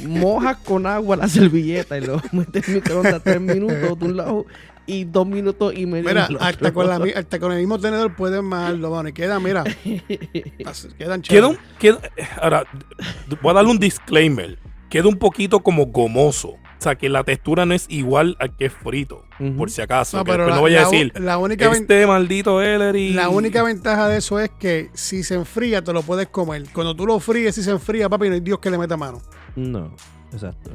mojas con agua la servilleta y lo metes en microondas tres minutos de un lado y dos minutos y medio. Mira, hasta con, la, hasta con el mismo tenedor pueden majarlo, bueno, y queda, mira. quedan queda, queda, Ahora, voy a darle un disclaimer. Queda un poquito como gomoso. O sea, que la textura no es igual al que es frito, por si acaso. No, pero no voy a decir, la única este maldito Ellery. La única ventaja de eso es que si se enfría, te lo puedes comer. Cuando tú lo fríes y se enfría, papi, no hay Dios que le meta mano. No, exacto.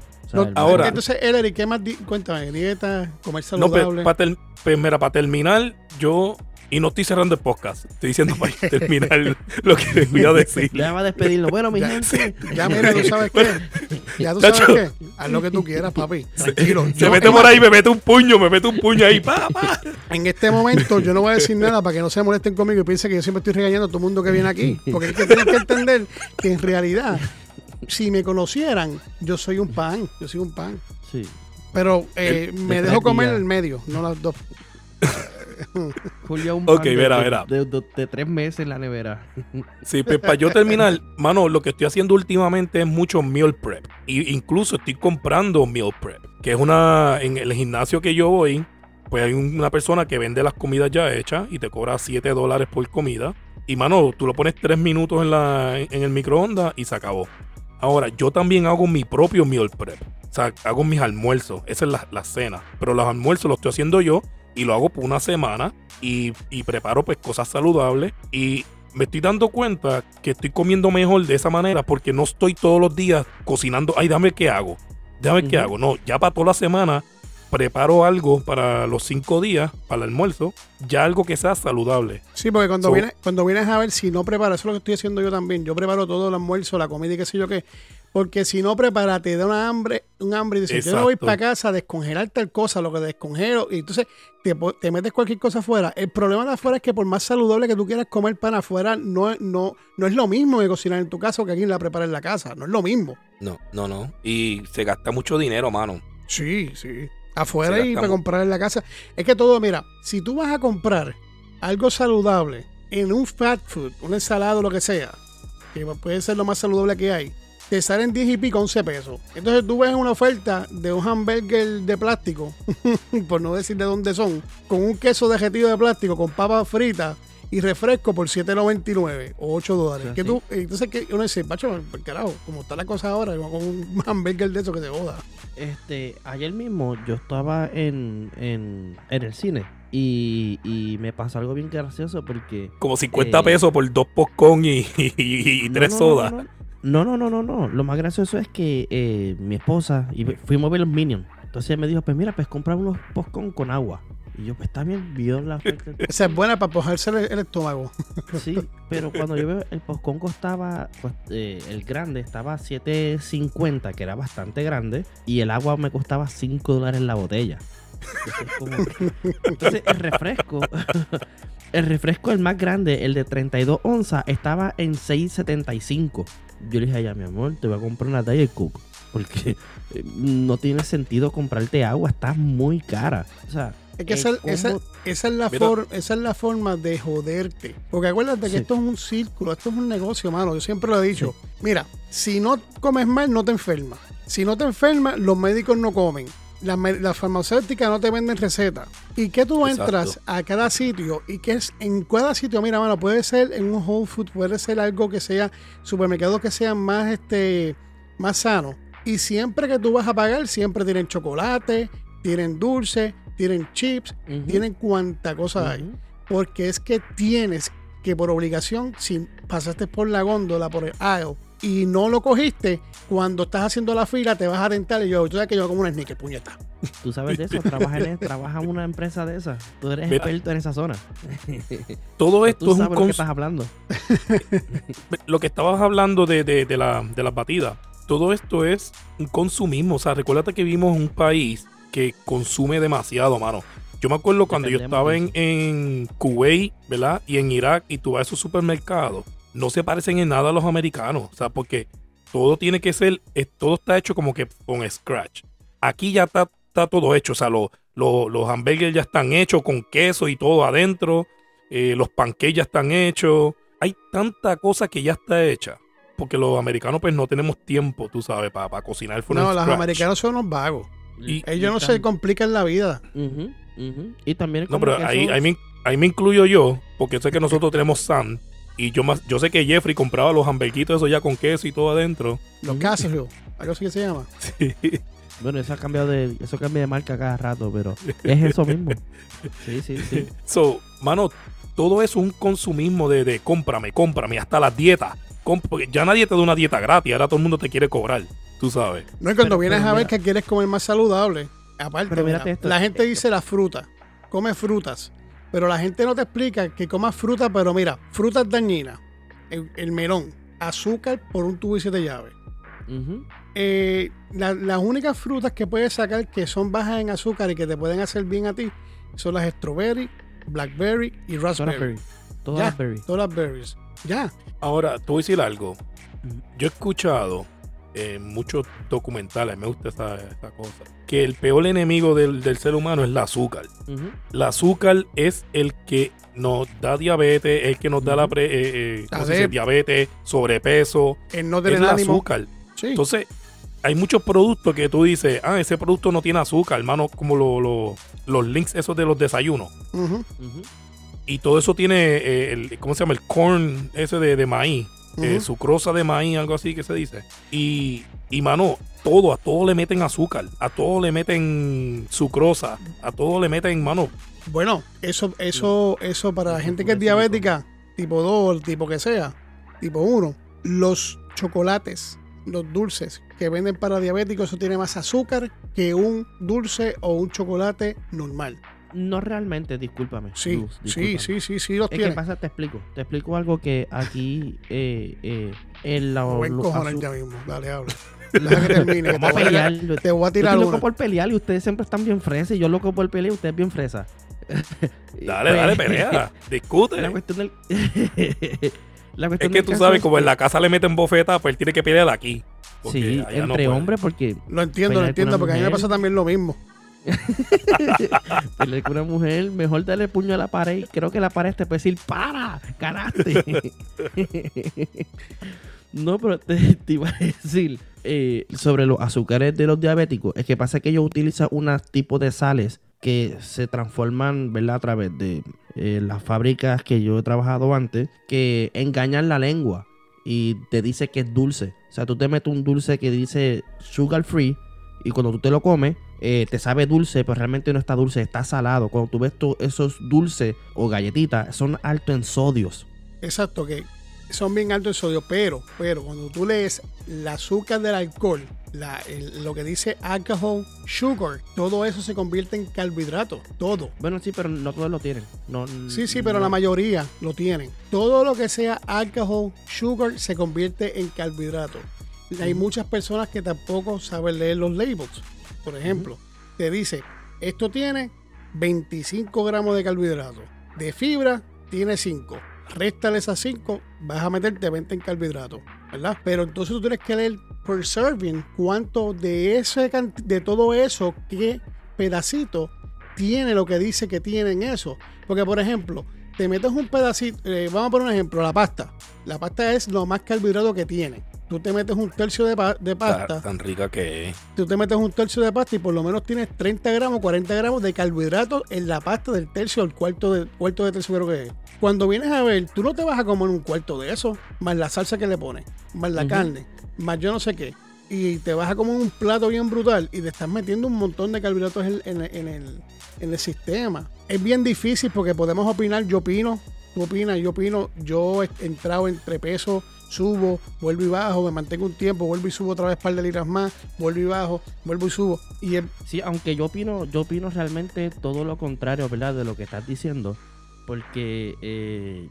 Ahora, entonces, Ellery, ¿qué más? Cuéntame, dieta, comer saludable. No, pero, pues, mira, para terminar, yo y no estoy cerrando el podcast. Estoy diciendo para terminar lo que voy a decir. Ya va a despedirlo. Bueno, mi gente. Ya, mira, tú sabes qué. Ya tú sabes qué. Haz lo que tú quieras, papi. Tranquilo. Se, mete por ahí, me mete un puño, me mete un puño ahí. Pa, pa. En este momento, yo no voy a decir nada para que no se molesten conmigo y piensen que yo siempre estoy regañando a todo el mundo que viene aquí. Porque es que tienen que entender que en realidad, si me conocieran, yo soy un pan. Yo soy un pan. Sí. Pero eh, me dejo comer en el medio, no las dos. Julio, un ok, verá, De, tres meses en la nevera. sí, pues para yo terminar, mano, lo que estoy haciendo últimamente es mucho meal prep. Y incluso estoy comprando meal prep, que es una. En el gimnasio que yo voy, pues hay una persona que vende las comidas ya hechas y te cobra 7 dólares por comida. Y mano, tú lo pones tres minutos en, la, en el microondas y se acabó. Ahora, yo también hago mi propio meal prep. O sea, hago mis almuerzos. Esa es la, la cena. Pero los almuerzos los estoy haciendo yo y lo hago por una semana y, preparo pues cosas saludables y me estoy dando cuenta que estoy comiendo mejor de esa manera porque no estoy todos los días cocinando, ay, dame qué hago, déjame qué hago. No, ya para toda la semana preparo algo para los cinco días, para el almuerzo, ya algo que sea saludable. Sí, porque cuando, vienes, cuando vienes a ver si no preparo, eso es lo que estoy haciendo yo también. Yo preparo todo el almuerzo, la comida y qué sé yo qué. Porque si no prepara, te da una hambre, un hambre y dices, yo no voy para casa a descongelar tal cosa, lo que descongelo, y entonces te, metes cualquier cosa afuera. El problema de afuera es que por más saludable que tú quieras comer pan afuera, no, no, no es lo mismo que cocinar en tu casa o que alguien la prepara en la casa. No es lo mismo. No, no, no. Y se gasta mucho dinero, mano. Sí, sí. Afuera y para comprar en la casa. Es que todo, mira, si tú vas a comprar algo saludable en un fat food, un ensalado, lo que sea, que puede ser lo más saludable que hay, te salen 10 y pico, 11 pesos. Entonces tú ves una oferta de un hamburger de plástico, por no decir de dónde son, con un queso derretido de plástico, con papas fritas y refresco por 7.99 o 8 dólares. Que tú, entonces que uno dice, pacho, por carajo, como está la cosa ahora, con un hamburger de eso que te boda. Este, ayer mismo yo estaba en, en, en el cine y, y, me pasó algo bien gracioso porque... Como 50 eh, pesos por dos postcon y, y, tres sodas. No, no, no, no, no. Lo más gracioso es que eh, mi esposa, y fuimos a ver los Minions. Entonces ella me dijo, pues mira, pues comprar unos postcon con agua. Y yo, pues está bien, vio la Esa es buena para pojarse el, estómago. Sí, pero cuando yo veo el postcon costaba, pues eh, el grande estaba 7.50, que era bastante grande, y el agua me costaba 5 dólares la botella. Entonces el refresco el refresco, el más grande, el de 32 onzas, estaba en 6.75. Yo le dije a ella, mi amor, te voy a comprar una Diet Coke. Porque eh, no tiene sentido comprarte agua, está muy cara. O sea, Es que esa, esa- esa es la for- esa es la forma de joderte. Porque acuérdate que Sí. esto es un círculo, esto es un negocio, mano. Yo siempre lo he dicho. Mira, si no comes mal, no te enfermas. Si no te enfermas, los médicos no comen. Las farmacéuticas no te venden recetas. ¿Y que tú Exacto. entras a cada sitio? Y que es en cada sitio, mira, mano, puede ser en un Whole Food, puede ser algo que sea, supermercados que sean más, este, más sanos. Y siempre que tú vas a pagar, siempre tienen chocolate, tienen dulce, tienen chips, tienen cuanta cosa hay. Porque es que tienes que por obligación, si pasaste por la góndola, por el aisle, y no lo cogiste, cuando estás haciendo la fila te vas a tentar y yo, tú sabes que yo como un sneaker, puñeta. Tú sabes de eso, trabajas en, trabajas en una empresa de esas. Tú eres Mira. experto en esa zona. Todo esto Tú es un sabes lo que estás hablando. lo que estabas hablando de, de, de la, de las batidas, todo esto es un consumismo. O sea, recuérdate que vivimos en un país que consume demasiado, mano. Yo me acuerdo cuando yo estaba en, en Kuwait, ¿verdad? Y en Irak, y tú vas a esos supermercados, no se parecen en nada a los americanos. O sea, porque todo tiene que ser, todo está hecho como que con scratch. Aquí ya está, está todo hecho. O sea, lo- lo- los hamburgues ya están hechos con queso y todo adentro. eh, los pancakes ya están hechos. Hay tanta cosa que ya está hecha. Porque los americanos pues no tenemos tiempo, tú sabes, para cocinar from No, los scratch. americanos son unos vagos. Y- Ellos no se complican la vida. Ujú, ujú. Y también No, pero ahí, ahí, me, ahí me incluyo yo, porque sé que nosotros tenemos Sam. Y yo más, yo sé que Jeffrey compraba los hamburguitos esos ya con queso y todo adentro. Los. Casio, algo así que se llama. Sí. Bueno, eso ha cambiado de, eso cambia de marca cada rato, pero es eso mismo. Sí, sí, sí. So, mano, todo eso es un consumismo de, de cómprame, cómprame, hasta las dietas. Ya nadie te da una dieta gratis, ahora todo el mundo te quiere cobrar, tú sabes. No es cuando Pero- vienes pero a ver mira- que quieres comer más saludable. Aparte, Pero mira, mírate esto. la gente dice la fruta, come frutas, pero la gente no te explica que comas fruta, pero mira, frutas dañinas, el, el melón, azúcar por un tubo y siete llaves. Eh, la- las únicas frutas que puedes sacar que son bajas en azúcar y que te pueden hacer bien a ti son las strawberry, blackberry y raspberry. Todas las berries. todas las berries. Ya. Ahora, te voy a decir algo. Yo he escuchado en muchos documentales, me gusta esta, esta cosa, que el peor enemigo del, del ser humano es el azúcar. Ujú. El azúcar es el que nos da diabetes, el que nos da la pre- eh, eh, ¿cómo se dice? Adep- diabetes, sobrepeso, El no es tener el ánimo. azúcar. Sí. Entonces, hay muchos productos que tú dices, ah, ese producto no tiene azúcar, hermano, como lo- lo- los links esos de los desayunos. Y todo eso tiene, eh, el, ¿cómo se llama? El corn ese de, de maíz. Eh, ujú. sucrosa de maíz, algo así que se dice. Y, y mano, todo, a todo le meten azúcar, a todo le meten sucrosa, a todo le meten, mano, Bueno, eso, eso, eso para la gente que es diabética, tipo 2, tipo que sea, tipo 1, los chocolates, los dulces que venden para diabéticos, eso tiene más azúcar que un dulce o un chocolate normal. No realmente, discúlpame. Sí, Luz, sí, discúlpame. sí, sí, sí, los tiene. pasa, te explico. Te explico algo que aquí eh, eh, en la voy a ya mismo. Dale, habla. Deja que termine. que te, voy a tirar, te voy a Yo tirar estoy una. loco por pelear y ustedes siempre están bien fresas. Y yo loco por pelear y ustedes bien fresas. dale, Pues, dale, pelea, discute. La cuestión del. la Es que tú sabes, es como en la casa le meten bofeta, pues él tiene que pelear aquí. porque Sí, no entre hombres, porque Lo entiendo, lo entiendo, una porque a mí me mujer. pasa también lo mismo. pelear con una mujer, mejor darle puño a la pared. Creo que la pared te puede decir, ¡para! ¡Ganaste! no, pero te, te iba a decir eh, sobre los azúcares de los diabéticos. Es que pasa que ellos utilizan unos tipos de sales que se transforman, ¿verdad? A través de eh, las fábricas que yo he trabajado antes, que engañan la lengua y te dice que es dulce. O sea, tú te metes un dulce que dice sugar free y cuando tú te lo comes, eh, te sabe dulce, pero realmente no está dulce, está salado. Cuando tú ves tú esos dulces o galletitas, son altos en sodios. Exacto, que son bien altos en sodio, pero, pero cuando tú lees el azúcar del alcohol, la- el- lo que dice alcohol, sugar, todo eso se convierte en carbohidratos, todo. Bueno, sí, pero no todos lo tienen. No, Sí, sí, pero no. la mayoría lo tienen. Todo lo que sea alcohol, sugar, se convierte en carbohidratos. Hay muchas personas que tampoco saben leer los labels. Por ejemplo, te dice, esto tiene 25 gramos de carbohidratos. De fibra, tiene 5. Réstale esas 5, vas a meterte 20 en carbohidratos, ¿verdad? Pero entonces tú tienes que leer per serving cuánto de ese de todo eso, qué pedacito tiene lo que dice que tiene en eso. Porque, por ejemplo, te metes un pedacito, eh, vamos a poner un ejemplo, la pasta. La pasta es lo más carbohidrato que tiene. Tú te metes un tercio de, de pasta. Tan, rica que es. Tú te metes un tercio de pasta y por lo menos tienes 30 gramos, 40 gramos de carbohidratos en la pasta del tercio o el cuarto de, cuarto de tercio creo que es. Cuando vienes a ver, tú no te vas a comer un cuarto de eso, más la salsa que le pones, más la carne, más yo no sé qué. Y te vas a comer un plato bien brutal y te estás metiendo un montón de carbohidratos en, el, en el sistema. Es bien difícil porque podemos opinar, yo opino, tú opinas, yo opino, yo he entrado entre peso, subo, vuelvo y bajo, me mantengo un tiempo, vuelvo y subo otra vez par de libras más, vuelvo y bajo, vuelvo y subo. Y Sí, aunque yo opino, yo opino realmente todo lo contrario, ¿verdad? De lo que estás diciendo. Porque, eh,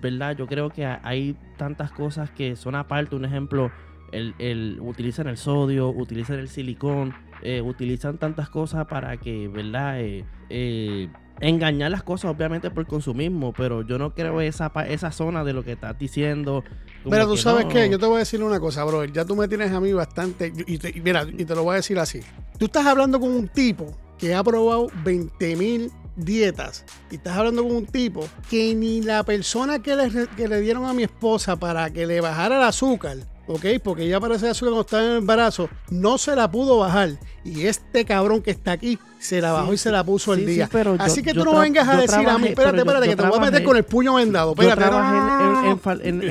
¿verdad? Yo creo que hay tantas cosas que son aparte. Un ejemplo, el, el utilizan el sodio, utilizan el silicón, eh, utilizan tantas cosas para que, ¿verdad? Eh, eh, engañar las cosas, obviamente, por consumismo, pero yo no creo esa, esa zona de lo que estás diciendo. Pero tú sabes que yo te voy a decir una cosa, bro. Ya tú me tienes a mí bastante. Y te, mira, y te lo voy a decir así. Tú estás hablando con un tipo que ha probado 20 mil dietas y estás hablando con un tipo que ni la persona que le, que le dieron a mi esposa para que le bajara el azúcar ¿ok? Porque ella parece que cuando estaba en el embarazo no se la pudo bajar. Y este cabrón que está aquí se la bajó y se la puso el día. Así que tú no vengas a decir a mí, espérate, espérate, que te voy a meter con el puño vendado. Espérate, yo trabajé en,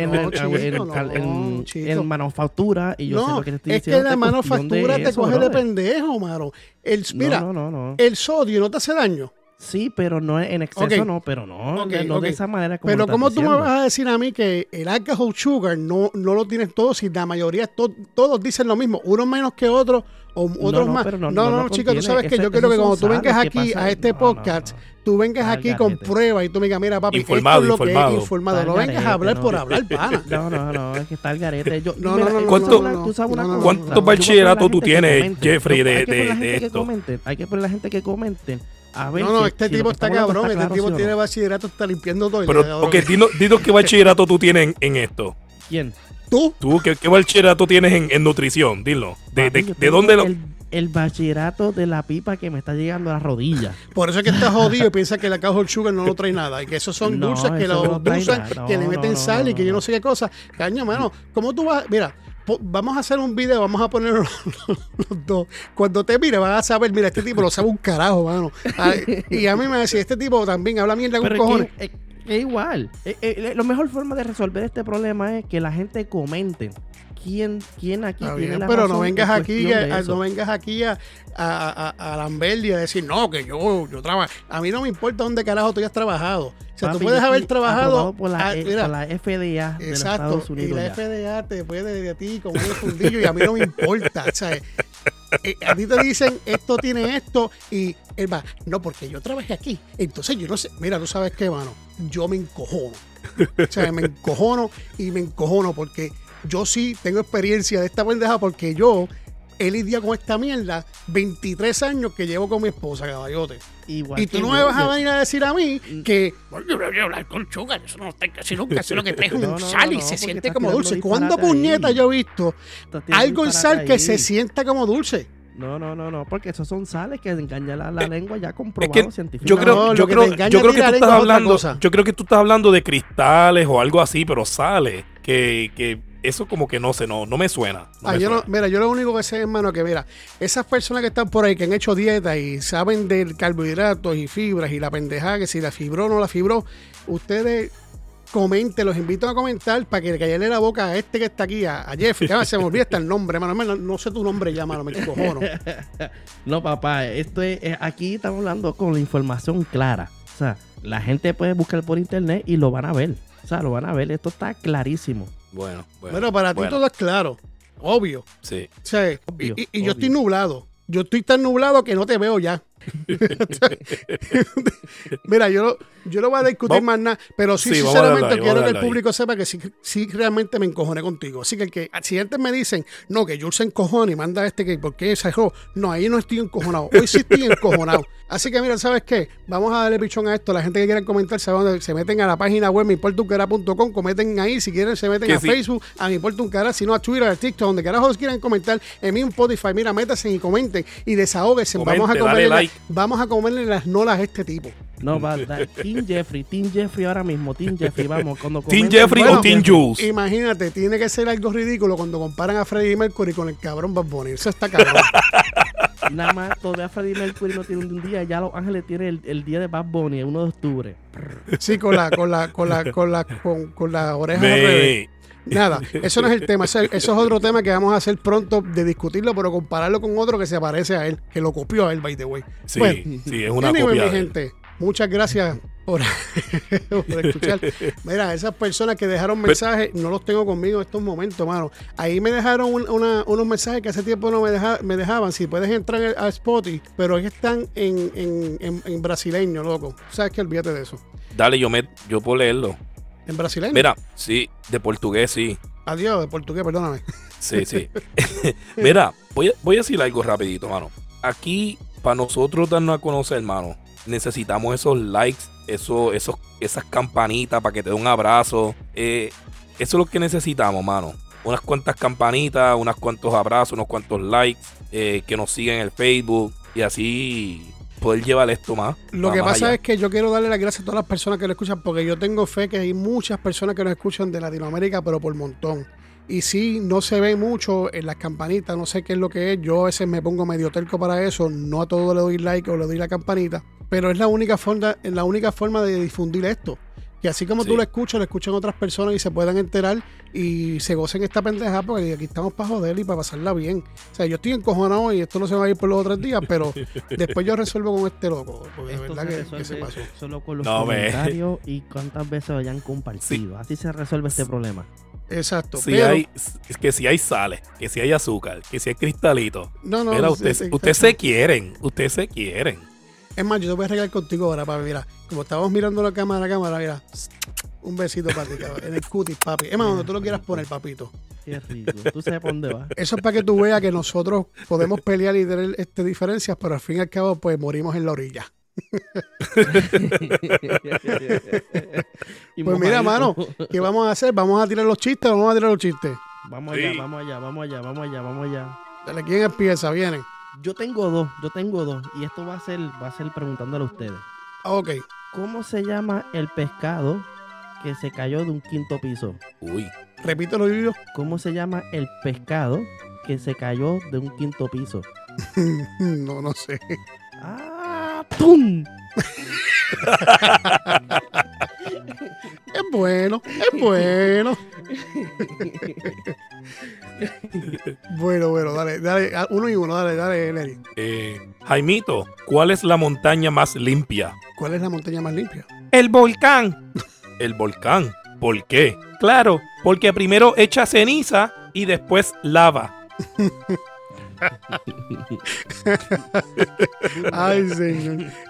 en, manufactura y yo sé lo que te estoy es que la manufactura te coge de pendejo, mano. El, mira, el sodio no te hace daño. Sí, pero no en exceso, no, pero no, no de esa manera como Pero ¿cómo tú me vas a decir a mí que el alcohol sugar no, no lo tienes todos si la mayoría, todos dicen lo mismo, unos menos que otros o otros más? no, no, no, chicos, tú sabes que yo quiero que cuando tú vengas aquí a este podcast, tú vengas aquí con pruebas y tú me digas, mira, papi, informado, esto es lo informado. que es informado. No vengas a hablar por hablar, pana. No, no, no, es que está el garete. Yo, no, no, no, ¿Cuántos bachilleratos tú tienes, Jeffrey, de esto? Hay que poner la gente que comenten no, no, este tipo está cabrón. este tipo tiene bachillerato, está limpiando todo. Pero, ok, dinos, qué bachillerato tú tienes en, esto. ¿Quién? ¿Tú? ¿Tú qué, qué bachillerato tienes en, nutrición? Dilo. ¿De, de, dónde lo.? El, bachillerato de la pipa que me está llegando a la rodilla. Por eso es que está jodido y piensa que la caja sugar no lo trae nada. Y que esos son dulces que lo usan, que le meten sal y que yo no sé qué cosa. Caño, mano, ¿cómo tú vas? Mira, vamos a hacer un video, vamos a poner los, dos. Cuando te mire, vas a saber, mira, este tipo lo sabe un carajo, mano. y a mí me decía, este tipo también habla mierda con cojones. Es, es, igual. la mejor forma de resolver este problema es que la gente comente quién, quién aquí tiene la Pero no vengas aquí, a, no vengas aquí a, a, a, y a decir, no, que yo, yo trabajo. A mí no me importa dónde carajo tú hayas trabajado. O sea, tú puedes haber trabajado por la, e, por la FDA de exacto, Estados Unidos. Y la FDA te puede de ti como un fundillo y a mí no me importa. O sea, eh, a ti te dicen esto tiene esto y él va, no, porque yo trabajé aquí. Entonces yo no sé, mira, tú sabes qué, mano, yo me encojono. O sea, me encojono y me encojono porque yo sí tengo experiencia de esta pendeja porque yo he lidiado con esta mierda 23 años que llevo con mi esposa, caballote. Y tú no me vas a venir a decir a mí mm. que yo voy a hablar con Sugar, eso no está casi nunca, eso lo que trae es un sal y se siente como dulce. ¿Cuándo puñeta yo he visto algo en sal que se sienta como dulce? No, no, no, no, porque esos son sales que engañan la, la lengua ya comprobado científicamente. Yo creo, yo creo, yo creo que tú estás hablando, yo creo que tú estás hablando de cristales o algo así, pero sales que, que eso como que no sé, no, no me suena. ah, yo mira, yo lo único que sé, hermano, que mira, esas personas que están por ahí, que han hecho dieta y saben del carbohidratos y fibras y la pendejada, que si la fibró o no la fibró, ustedes comenten, los invito a comentar para que le caiga la boca a este que está aquí, a, Jeffrey. Ya se me olvida hasta el nombre, hermano. No, sé tu nombre ya, mano, me cojono. no, papá, esto es, aquí estamos hablando con la información clara. O sea, la gente puede buscar por internet y lo van a ver. O sea, lo van a ver. Esto está clarísimo. Bueno, bueno. Bueno, para ti todo es claro. Obvio. Sí. y, yo estoy nublado. Yo estoy tan nublado que no te veo ya. Mira, yo, yo no voy a discutir más nada, pero sí, sinceramente quiero que el público sepa que sí, sí, realmente me encojoné contigo. Así que, el que si antes me dicen, no, que Jules se encojona y manda este que, ¿por qué ese No, ahí no estoy encojonado. Hoy sí estoy encojonado. Así que, mira, ¿sabes qué? Vamos a darle pichón a esto. La gente que quiera comentar, se, se meten a la página web miportuncara.com, cometen ahí. Si quieren, se meten a Facebook, a miportuncara, si no a Twitter, a TikTok, donde carajos quieran comentar. En mi Spotify, mira, métanse y comenten y desahóguense. Vamos a comer. Vamos a comerle las nolas a este tipo. No, va, da, Team Jeffrey, Team Jeffrey ahora mismo, Team Jeffrey, vamos. Cuando Team comenten- Jeffrey Bueno, o Team Jules. Imagínate, tiene que ser algo ridículo cuando comparan a Freddie Mercury con el cabrón Bad Bunny. Eso está cabrón. Nada más, todavía Freddie Mercury no tiene un día, ya Los Ángeles tiene el, el día de Bad Bunny, el 1 de octubre. Sí, con la, con la, con la, con la, con, con las orejas al revés. Nada, eso no es el tema. Eso, eso es otro tema que vamos a hacer pronto de discutirlo, pero compararlo con otro que se parece a él, que lo copió a él, by the way. Sí, Bueno, sí, es una Anyway, copia. mi gente, muchas gracias por, por escuchar. Mira, esas personas que dejaron mensajes, no los tengo conmigo en estos momentos, mano. Ahí me dejaron un- una- unos mensajes que hace tiempo no me, deja- me dejaban. Si puedes entrar a Spotify, pero que están en, en, en- en brasileño, loco. Sabes que olvídate de eso. Dale, yo me, yo puedo leerlo. En brasileño. Mira, sí, de portugués sí. Adiós, de portugués, perdóname. Sí, sí. Mira, voy a, voy a decir algo rapidito, mano. Aquí, para nosotros darnos a conocer, hermano, necesitamos esos likes, esos, esos, esas campanitas para que te dé un abrazo. Eh, eso es lo que necesitamos, mano. Unas cuantas campanitas, unos cuantos abrazos, unos cuantos likes, eh, que nos sigan en el Facebook y así poder llevar esto más. Lo más- que pasa allá. es que yo quiero darle las gracias a todas las personas que lo escuchan, porque yo tengo fe que hay muchas personas que nos escuchan de Latinoamérica, pero por montón. Y sí, no se ve mucho en las campanitas, no sé qué es lo que es. Yo a veces me pongo medio terco para eso, no a todo le doy like o le doy la campanita, pero es la única forma, es la única forma de difundir esto. Que así como Sí. tú lo escuchas, lo escuchan otras personas y se puedan enterar y se gocen esta pendeja, porque aquí estamos para joder y para pasarla bien. O sea, yo estoy encojonado y esto no se va a ir por los otros días, pero después yo resuelvo con este loco. Porque de verdad se que, que se pasó. solo con los No, comentarios y cuántas veces hayan compartido. Así se resuelve este problema. Exacto. Si pero, hay, es que si hay sales, que si hay azúcar, que si hay cristalito. no, no, Mira, sí, ustedes se quieren, ustedes se quieren. Es más, yo te voy a regalar contigo ahora, papi. Mira, como estábamos mirando la cámara, cámara, mira. Un besito para ti, cabrón. En el cutis, papi. Es más, donde tú lo quieras poner, papito. Qué rico. Tú sabes por dónde vas. Eso es para que tú veas que nosotros podemos pelear y tener este, diferencias, pero al fin y al cabo, pues morimos en la orilla. Pues mira, mano, ¿qué vamos a hacer? ¿Vamos a tirar los chistes o no vamos a tirar los chistes? Vamos Sí. allá, vamos allá, vamos allá, vamos allá, vamos allá. Dale, ¿quién empieza? Viene. Yo tengo dos, yo tengo dos. Y esto va a ser, va a ser preguntándole a ustedes. Ah, Ok. ¿Cómo se llama el pescado que se cayó de un quinto piso? Uy, Repítelo, Yuyo. ¿Cómo se llama el pescado que se cayó de un quinto piso? no, no sé. ¡Ah! ¡Pum! Es bueno, es bueno. bueno, bueno, dale, dale, uno y uno, dale, dale, Lenny. eh, Jaimito, ¿cuál es la montaña más limpia? ¿Cuál es la montaña más limpia? El volcán. El volcán. ¿Por qué? Claro, porque primero echa ceniza y después lava.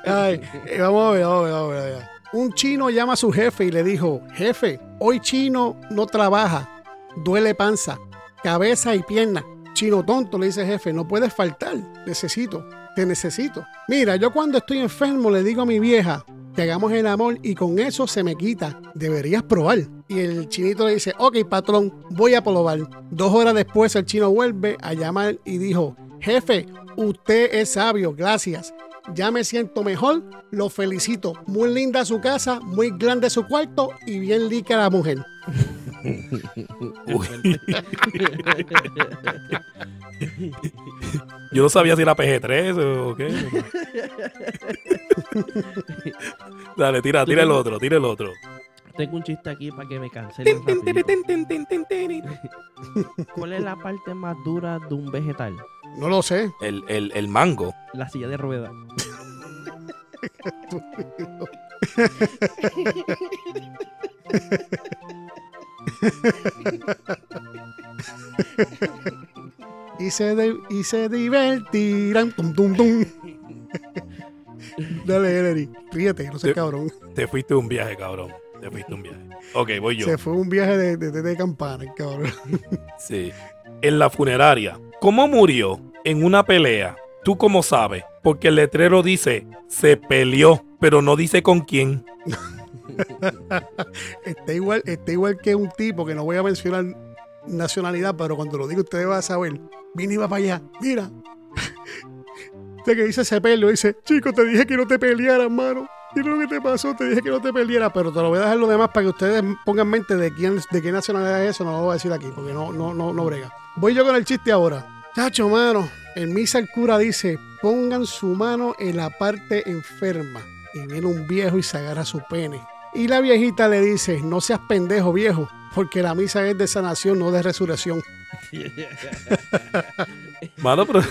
Ay, eh, vamos a ver, vamos a ver, vamos a ver. Un chino llama a su jefe y le dijo, jefe, hoy chino no trabaja, duele panza, cabeza y pierna. Chino tonto, le dice jefe, no puedes faltar, necesito, te necesito. Mira, yo cuando estoy enfermo le digo a mi vieja que hagamos el amor y con eso se me quita, deberías probar. Y el chinito le dice, ok patrón, voy a probar. Dos horas después el chino vuelve a llamar y dijo, jefe, usted es sabio, gracias. Ya me siento mejor, lo felicito. Muy linda su casa, muy grande su cuarto y bien lica la mujer. Yo no sabía si era PG-13 o qué. Dale, tira, tira el otro, tira el otro. Tengo un chiste aquí para que me cancelen. ¿Cuál es la parte más dura de un vegetal? No lo sé. El, el, el mango. La silla de ruedas. Y se, de- y se divertirán. Tum, tum, tum. Dale, Ellery. Ríete, no seas cabrón. Te fuiste un viaje, cabrón. Te fuiste un viaje. Ok, voy yo. Se fue un viaje de, de, de- campana, cabrón. Sí. En la funeraria. ¿Cómo murió? En una pelea. ¿Tú cómo sabes? Porque el letrero dice, se peleó, pero no dice con quién. Está igual, está igual que un tipo que no voy a mencionar nacionalidad, pero cuando lo diga ustedes van a saber. Vine y iba para allá. Mira. De que dice ese pelo, dice, chico, te dije que no te pelearas, mano. Y lo que te pasó, te dije que no te pelearas, pero te lo voy a dejar lo demás para que ustedes pongan en mente de quién, de qué nacionalidad es eso, no lo voy a decir aquí, porque no, no, no, no brega. Voy yo con el chiste ahora. Chacho, mano, en misa el cura dice, pongan su mano en la parte enferma. Y viene un viejo y se agarra su pene. Y la viejita le dice, no seas pendejo viejo, porque la misa es de sanación, no de resurrección. Mano, pero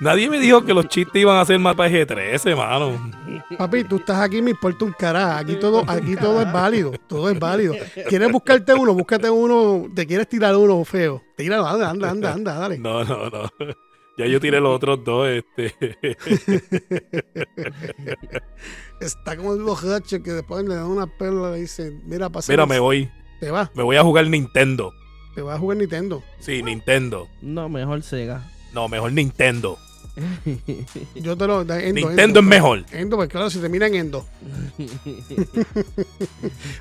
nadie me dijo que los chistes iban a ser más para G13, mano. Papi, tú estás aquí, me importa un carajo. Aquí todo, aquí todo es válido. Todo es válido. ¿Quieres buscarte uno? Búscate uno. ¿Te quieres tirar uno feo? Tíralo, anda, anda, anda, anda, dale. No, no, no. Ya yo tiré los otros dos, este. Está como el bojacho que después le dan una perla y le dicen, mira, pasa. Mira, me voy. Te va, Me voy a jugar Nintendo. te va a jugar Nintendo. Sí, Nintendo. No, mejor Sega. No, mejor Nintendo. Yo te lo. da- Endo, Nintendo Endo. es mejor. Endo, pues claro, si te miran Endo.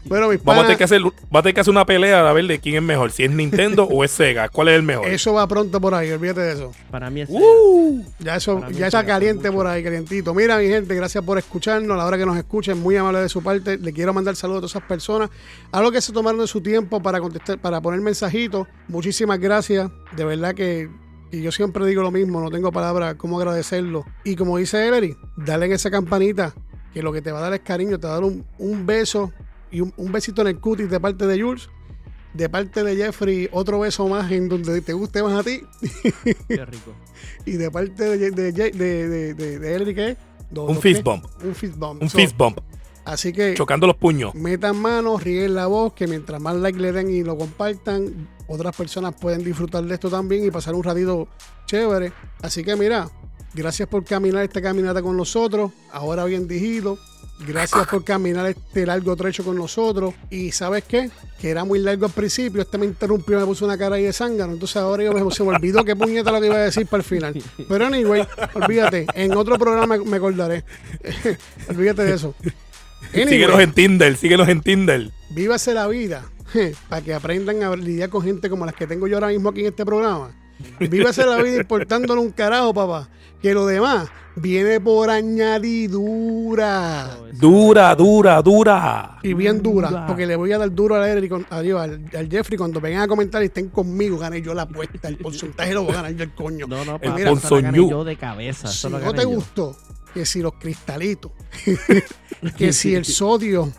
bueno, mis Vamos a, tener que hacer, va a tener que hacer una pelea a ver de quién es mejor. Si es Nintendo o es Sega. ¿Cuál es el mejor? eso va pronto por ahí, olvídate de eso. Para mí es Sega. Uh, Ya eso ya está caliente mucho. por ahí, calientito. Mira, mi gente, gracias por escucharnos. A la hora que nos escuchen, muy amable de su parte. Le quiero mandar saludos a todas esas personas. A los que se tomaron de su tiempo para contestar, para poner mensajitos. Muchísimas gracias. De verdad que y yo siempre digo lo mismo, no tengo palabras cómo agradecerlo. Y como dice Ellery, dale en esa campanita, que lo que te va a dar es cariño, te va a dar un, un beso y un, un besito en el cutis de parte de Jules. De parte de Jeffrey, otro beso más en donde te guste más a ti. Qué rico. Y de parte de, de, de, de, de, Ellery, ¿qué? Dos- un dos fist bump. Un fist bump. Un So, fist bump. Así que Chocando los puños. metan manos, ríen la voz, que mientras más like le den y lo compartan, otras personas pueden disfrutar de esto también y pasar un ratito chévere. Así que mira, gracias por caminar esta caminata con nosotros, ahora bien digido. Gracias por caminar este largo trecho con nosotros. Y ¿sabes qué? Que era muy largo al principio. Este me interrumpió, me puso una cara ahí de zángano. Entonces ahora yo me, se me olvidó qué puñeta lo que iba a decir para el final. Pero anyway, olvídate. En otro programa me acordaré. olvídate de eso. Anyway. Síguenos en Tinder, síguenos en Tinder. Vívase la vida para que aprendan a lidiar con gente como las que tengo yo ahora mismo aquí en este programa. Vívase la vida importándole un carajo, papá. Que lo demás viene por añadidura. Dura, dura, dura. Y bien dura, Dura. porque le voy a dar duro a Eric, adiós, al, al Jeffrey cuando vengan a comentar y estén conmigo, gané yo la apuesta, el porcentaje lo voy a ganar yo el coño. No, no, Eh, para mira, eso lo gané Ponzoñú. yo de cabeza. si no te yo. gustó, que si los cristalitos, que si el sodio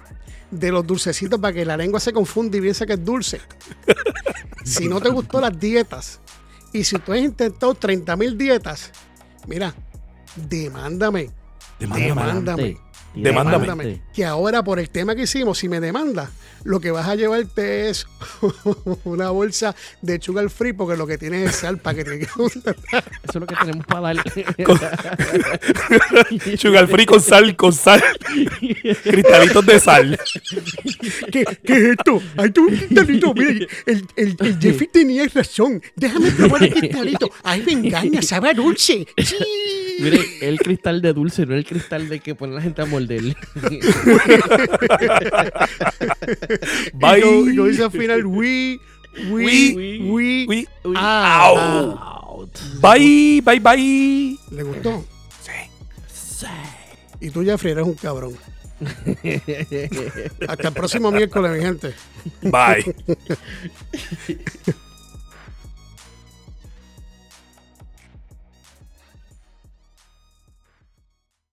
de los dulcecitos para que la lengua se confunda y piensa que es dulce. si no te gustó las dietas y si tú has intentado 30 mil dietas, mira, demándame, Demándame. Demándame. Demándame. demándame. Que ahora por el tema que hicimos, si me demandas, lo que vas a llevarte es una bolsa de sugar free porque lo que tienes es sal para que te Eso es lo que tenemos para dar. Sugar free con sal, con sal. Cristalitos de sal. ¿Qué, qué es esto? Ay, tú un cristalito. Mira, el, el, el Jeffy tenía razón. Déjame probar el cristalito. Ay, me engaña, sabe a dulce. Sí. Mire, el cristal de dulce, no el cristal de que pone la gente a morder. Bye. Y como, y como dice al final, we, we, we, We- Au. Out. Bye, bye, bye. ¿Le gustó? Sí. Y tú, Jeffrey, eres un cabrón. Hasta el próximo miércoles, mi gente. Bye.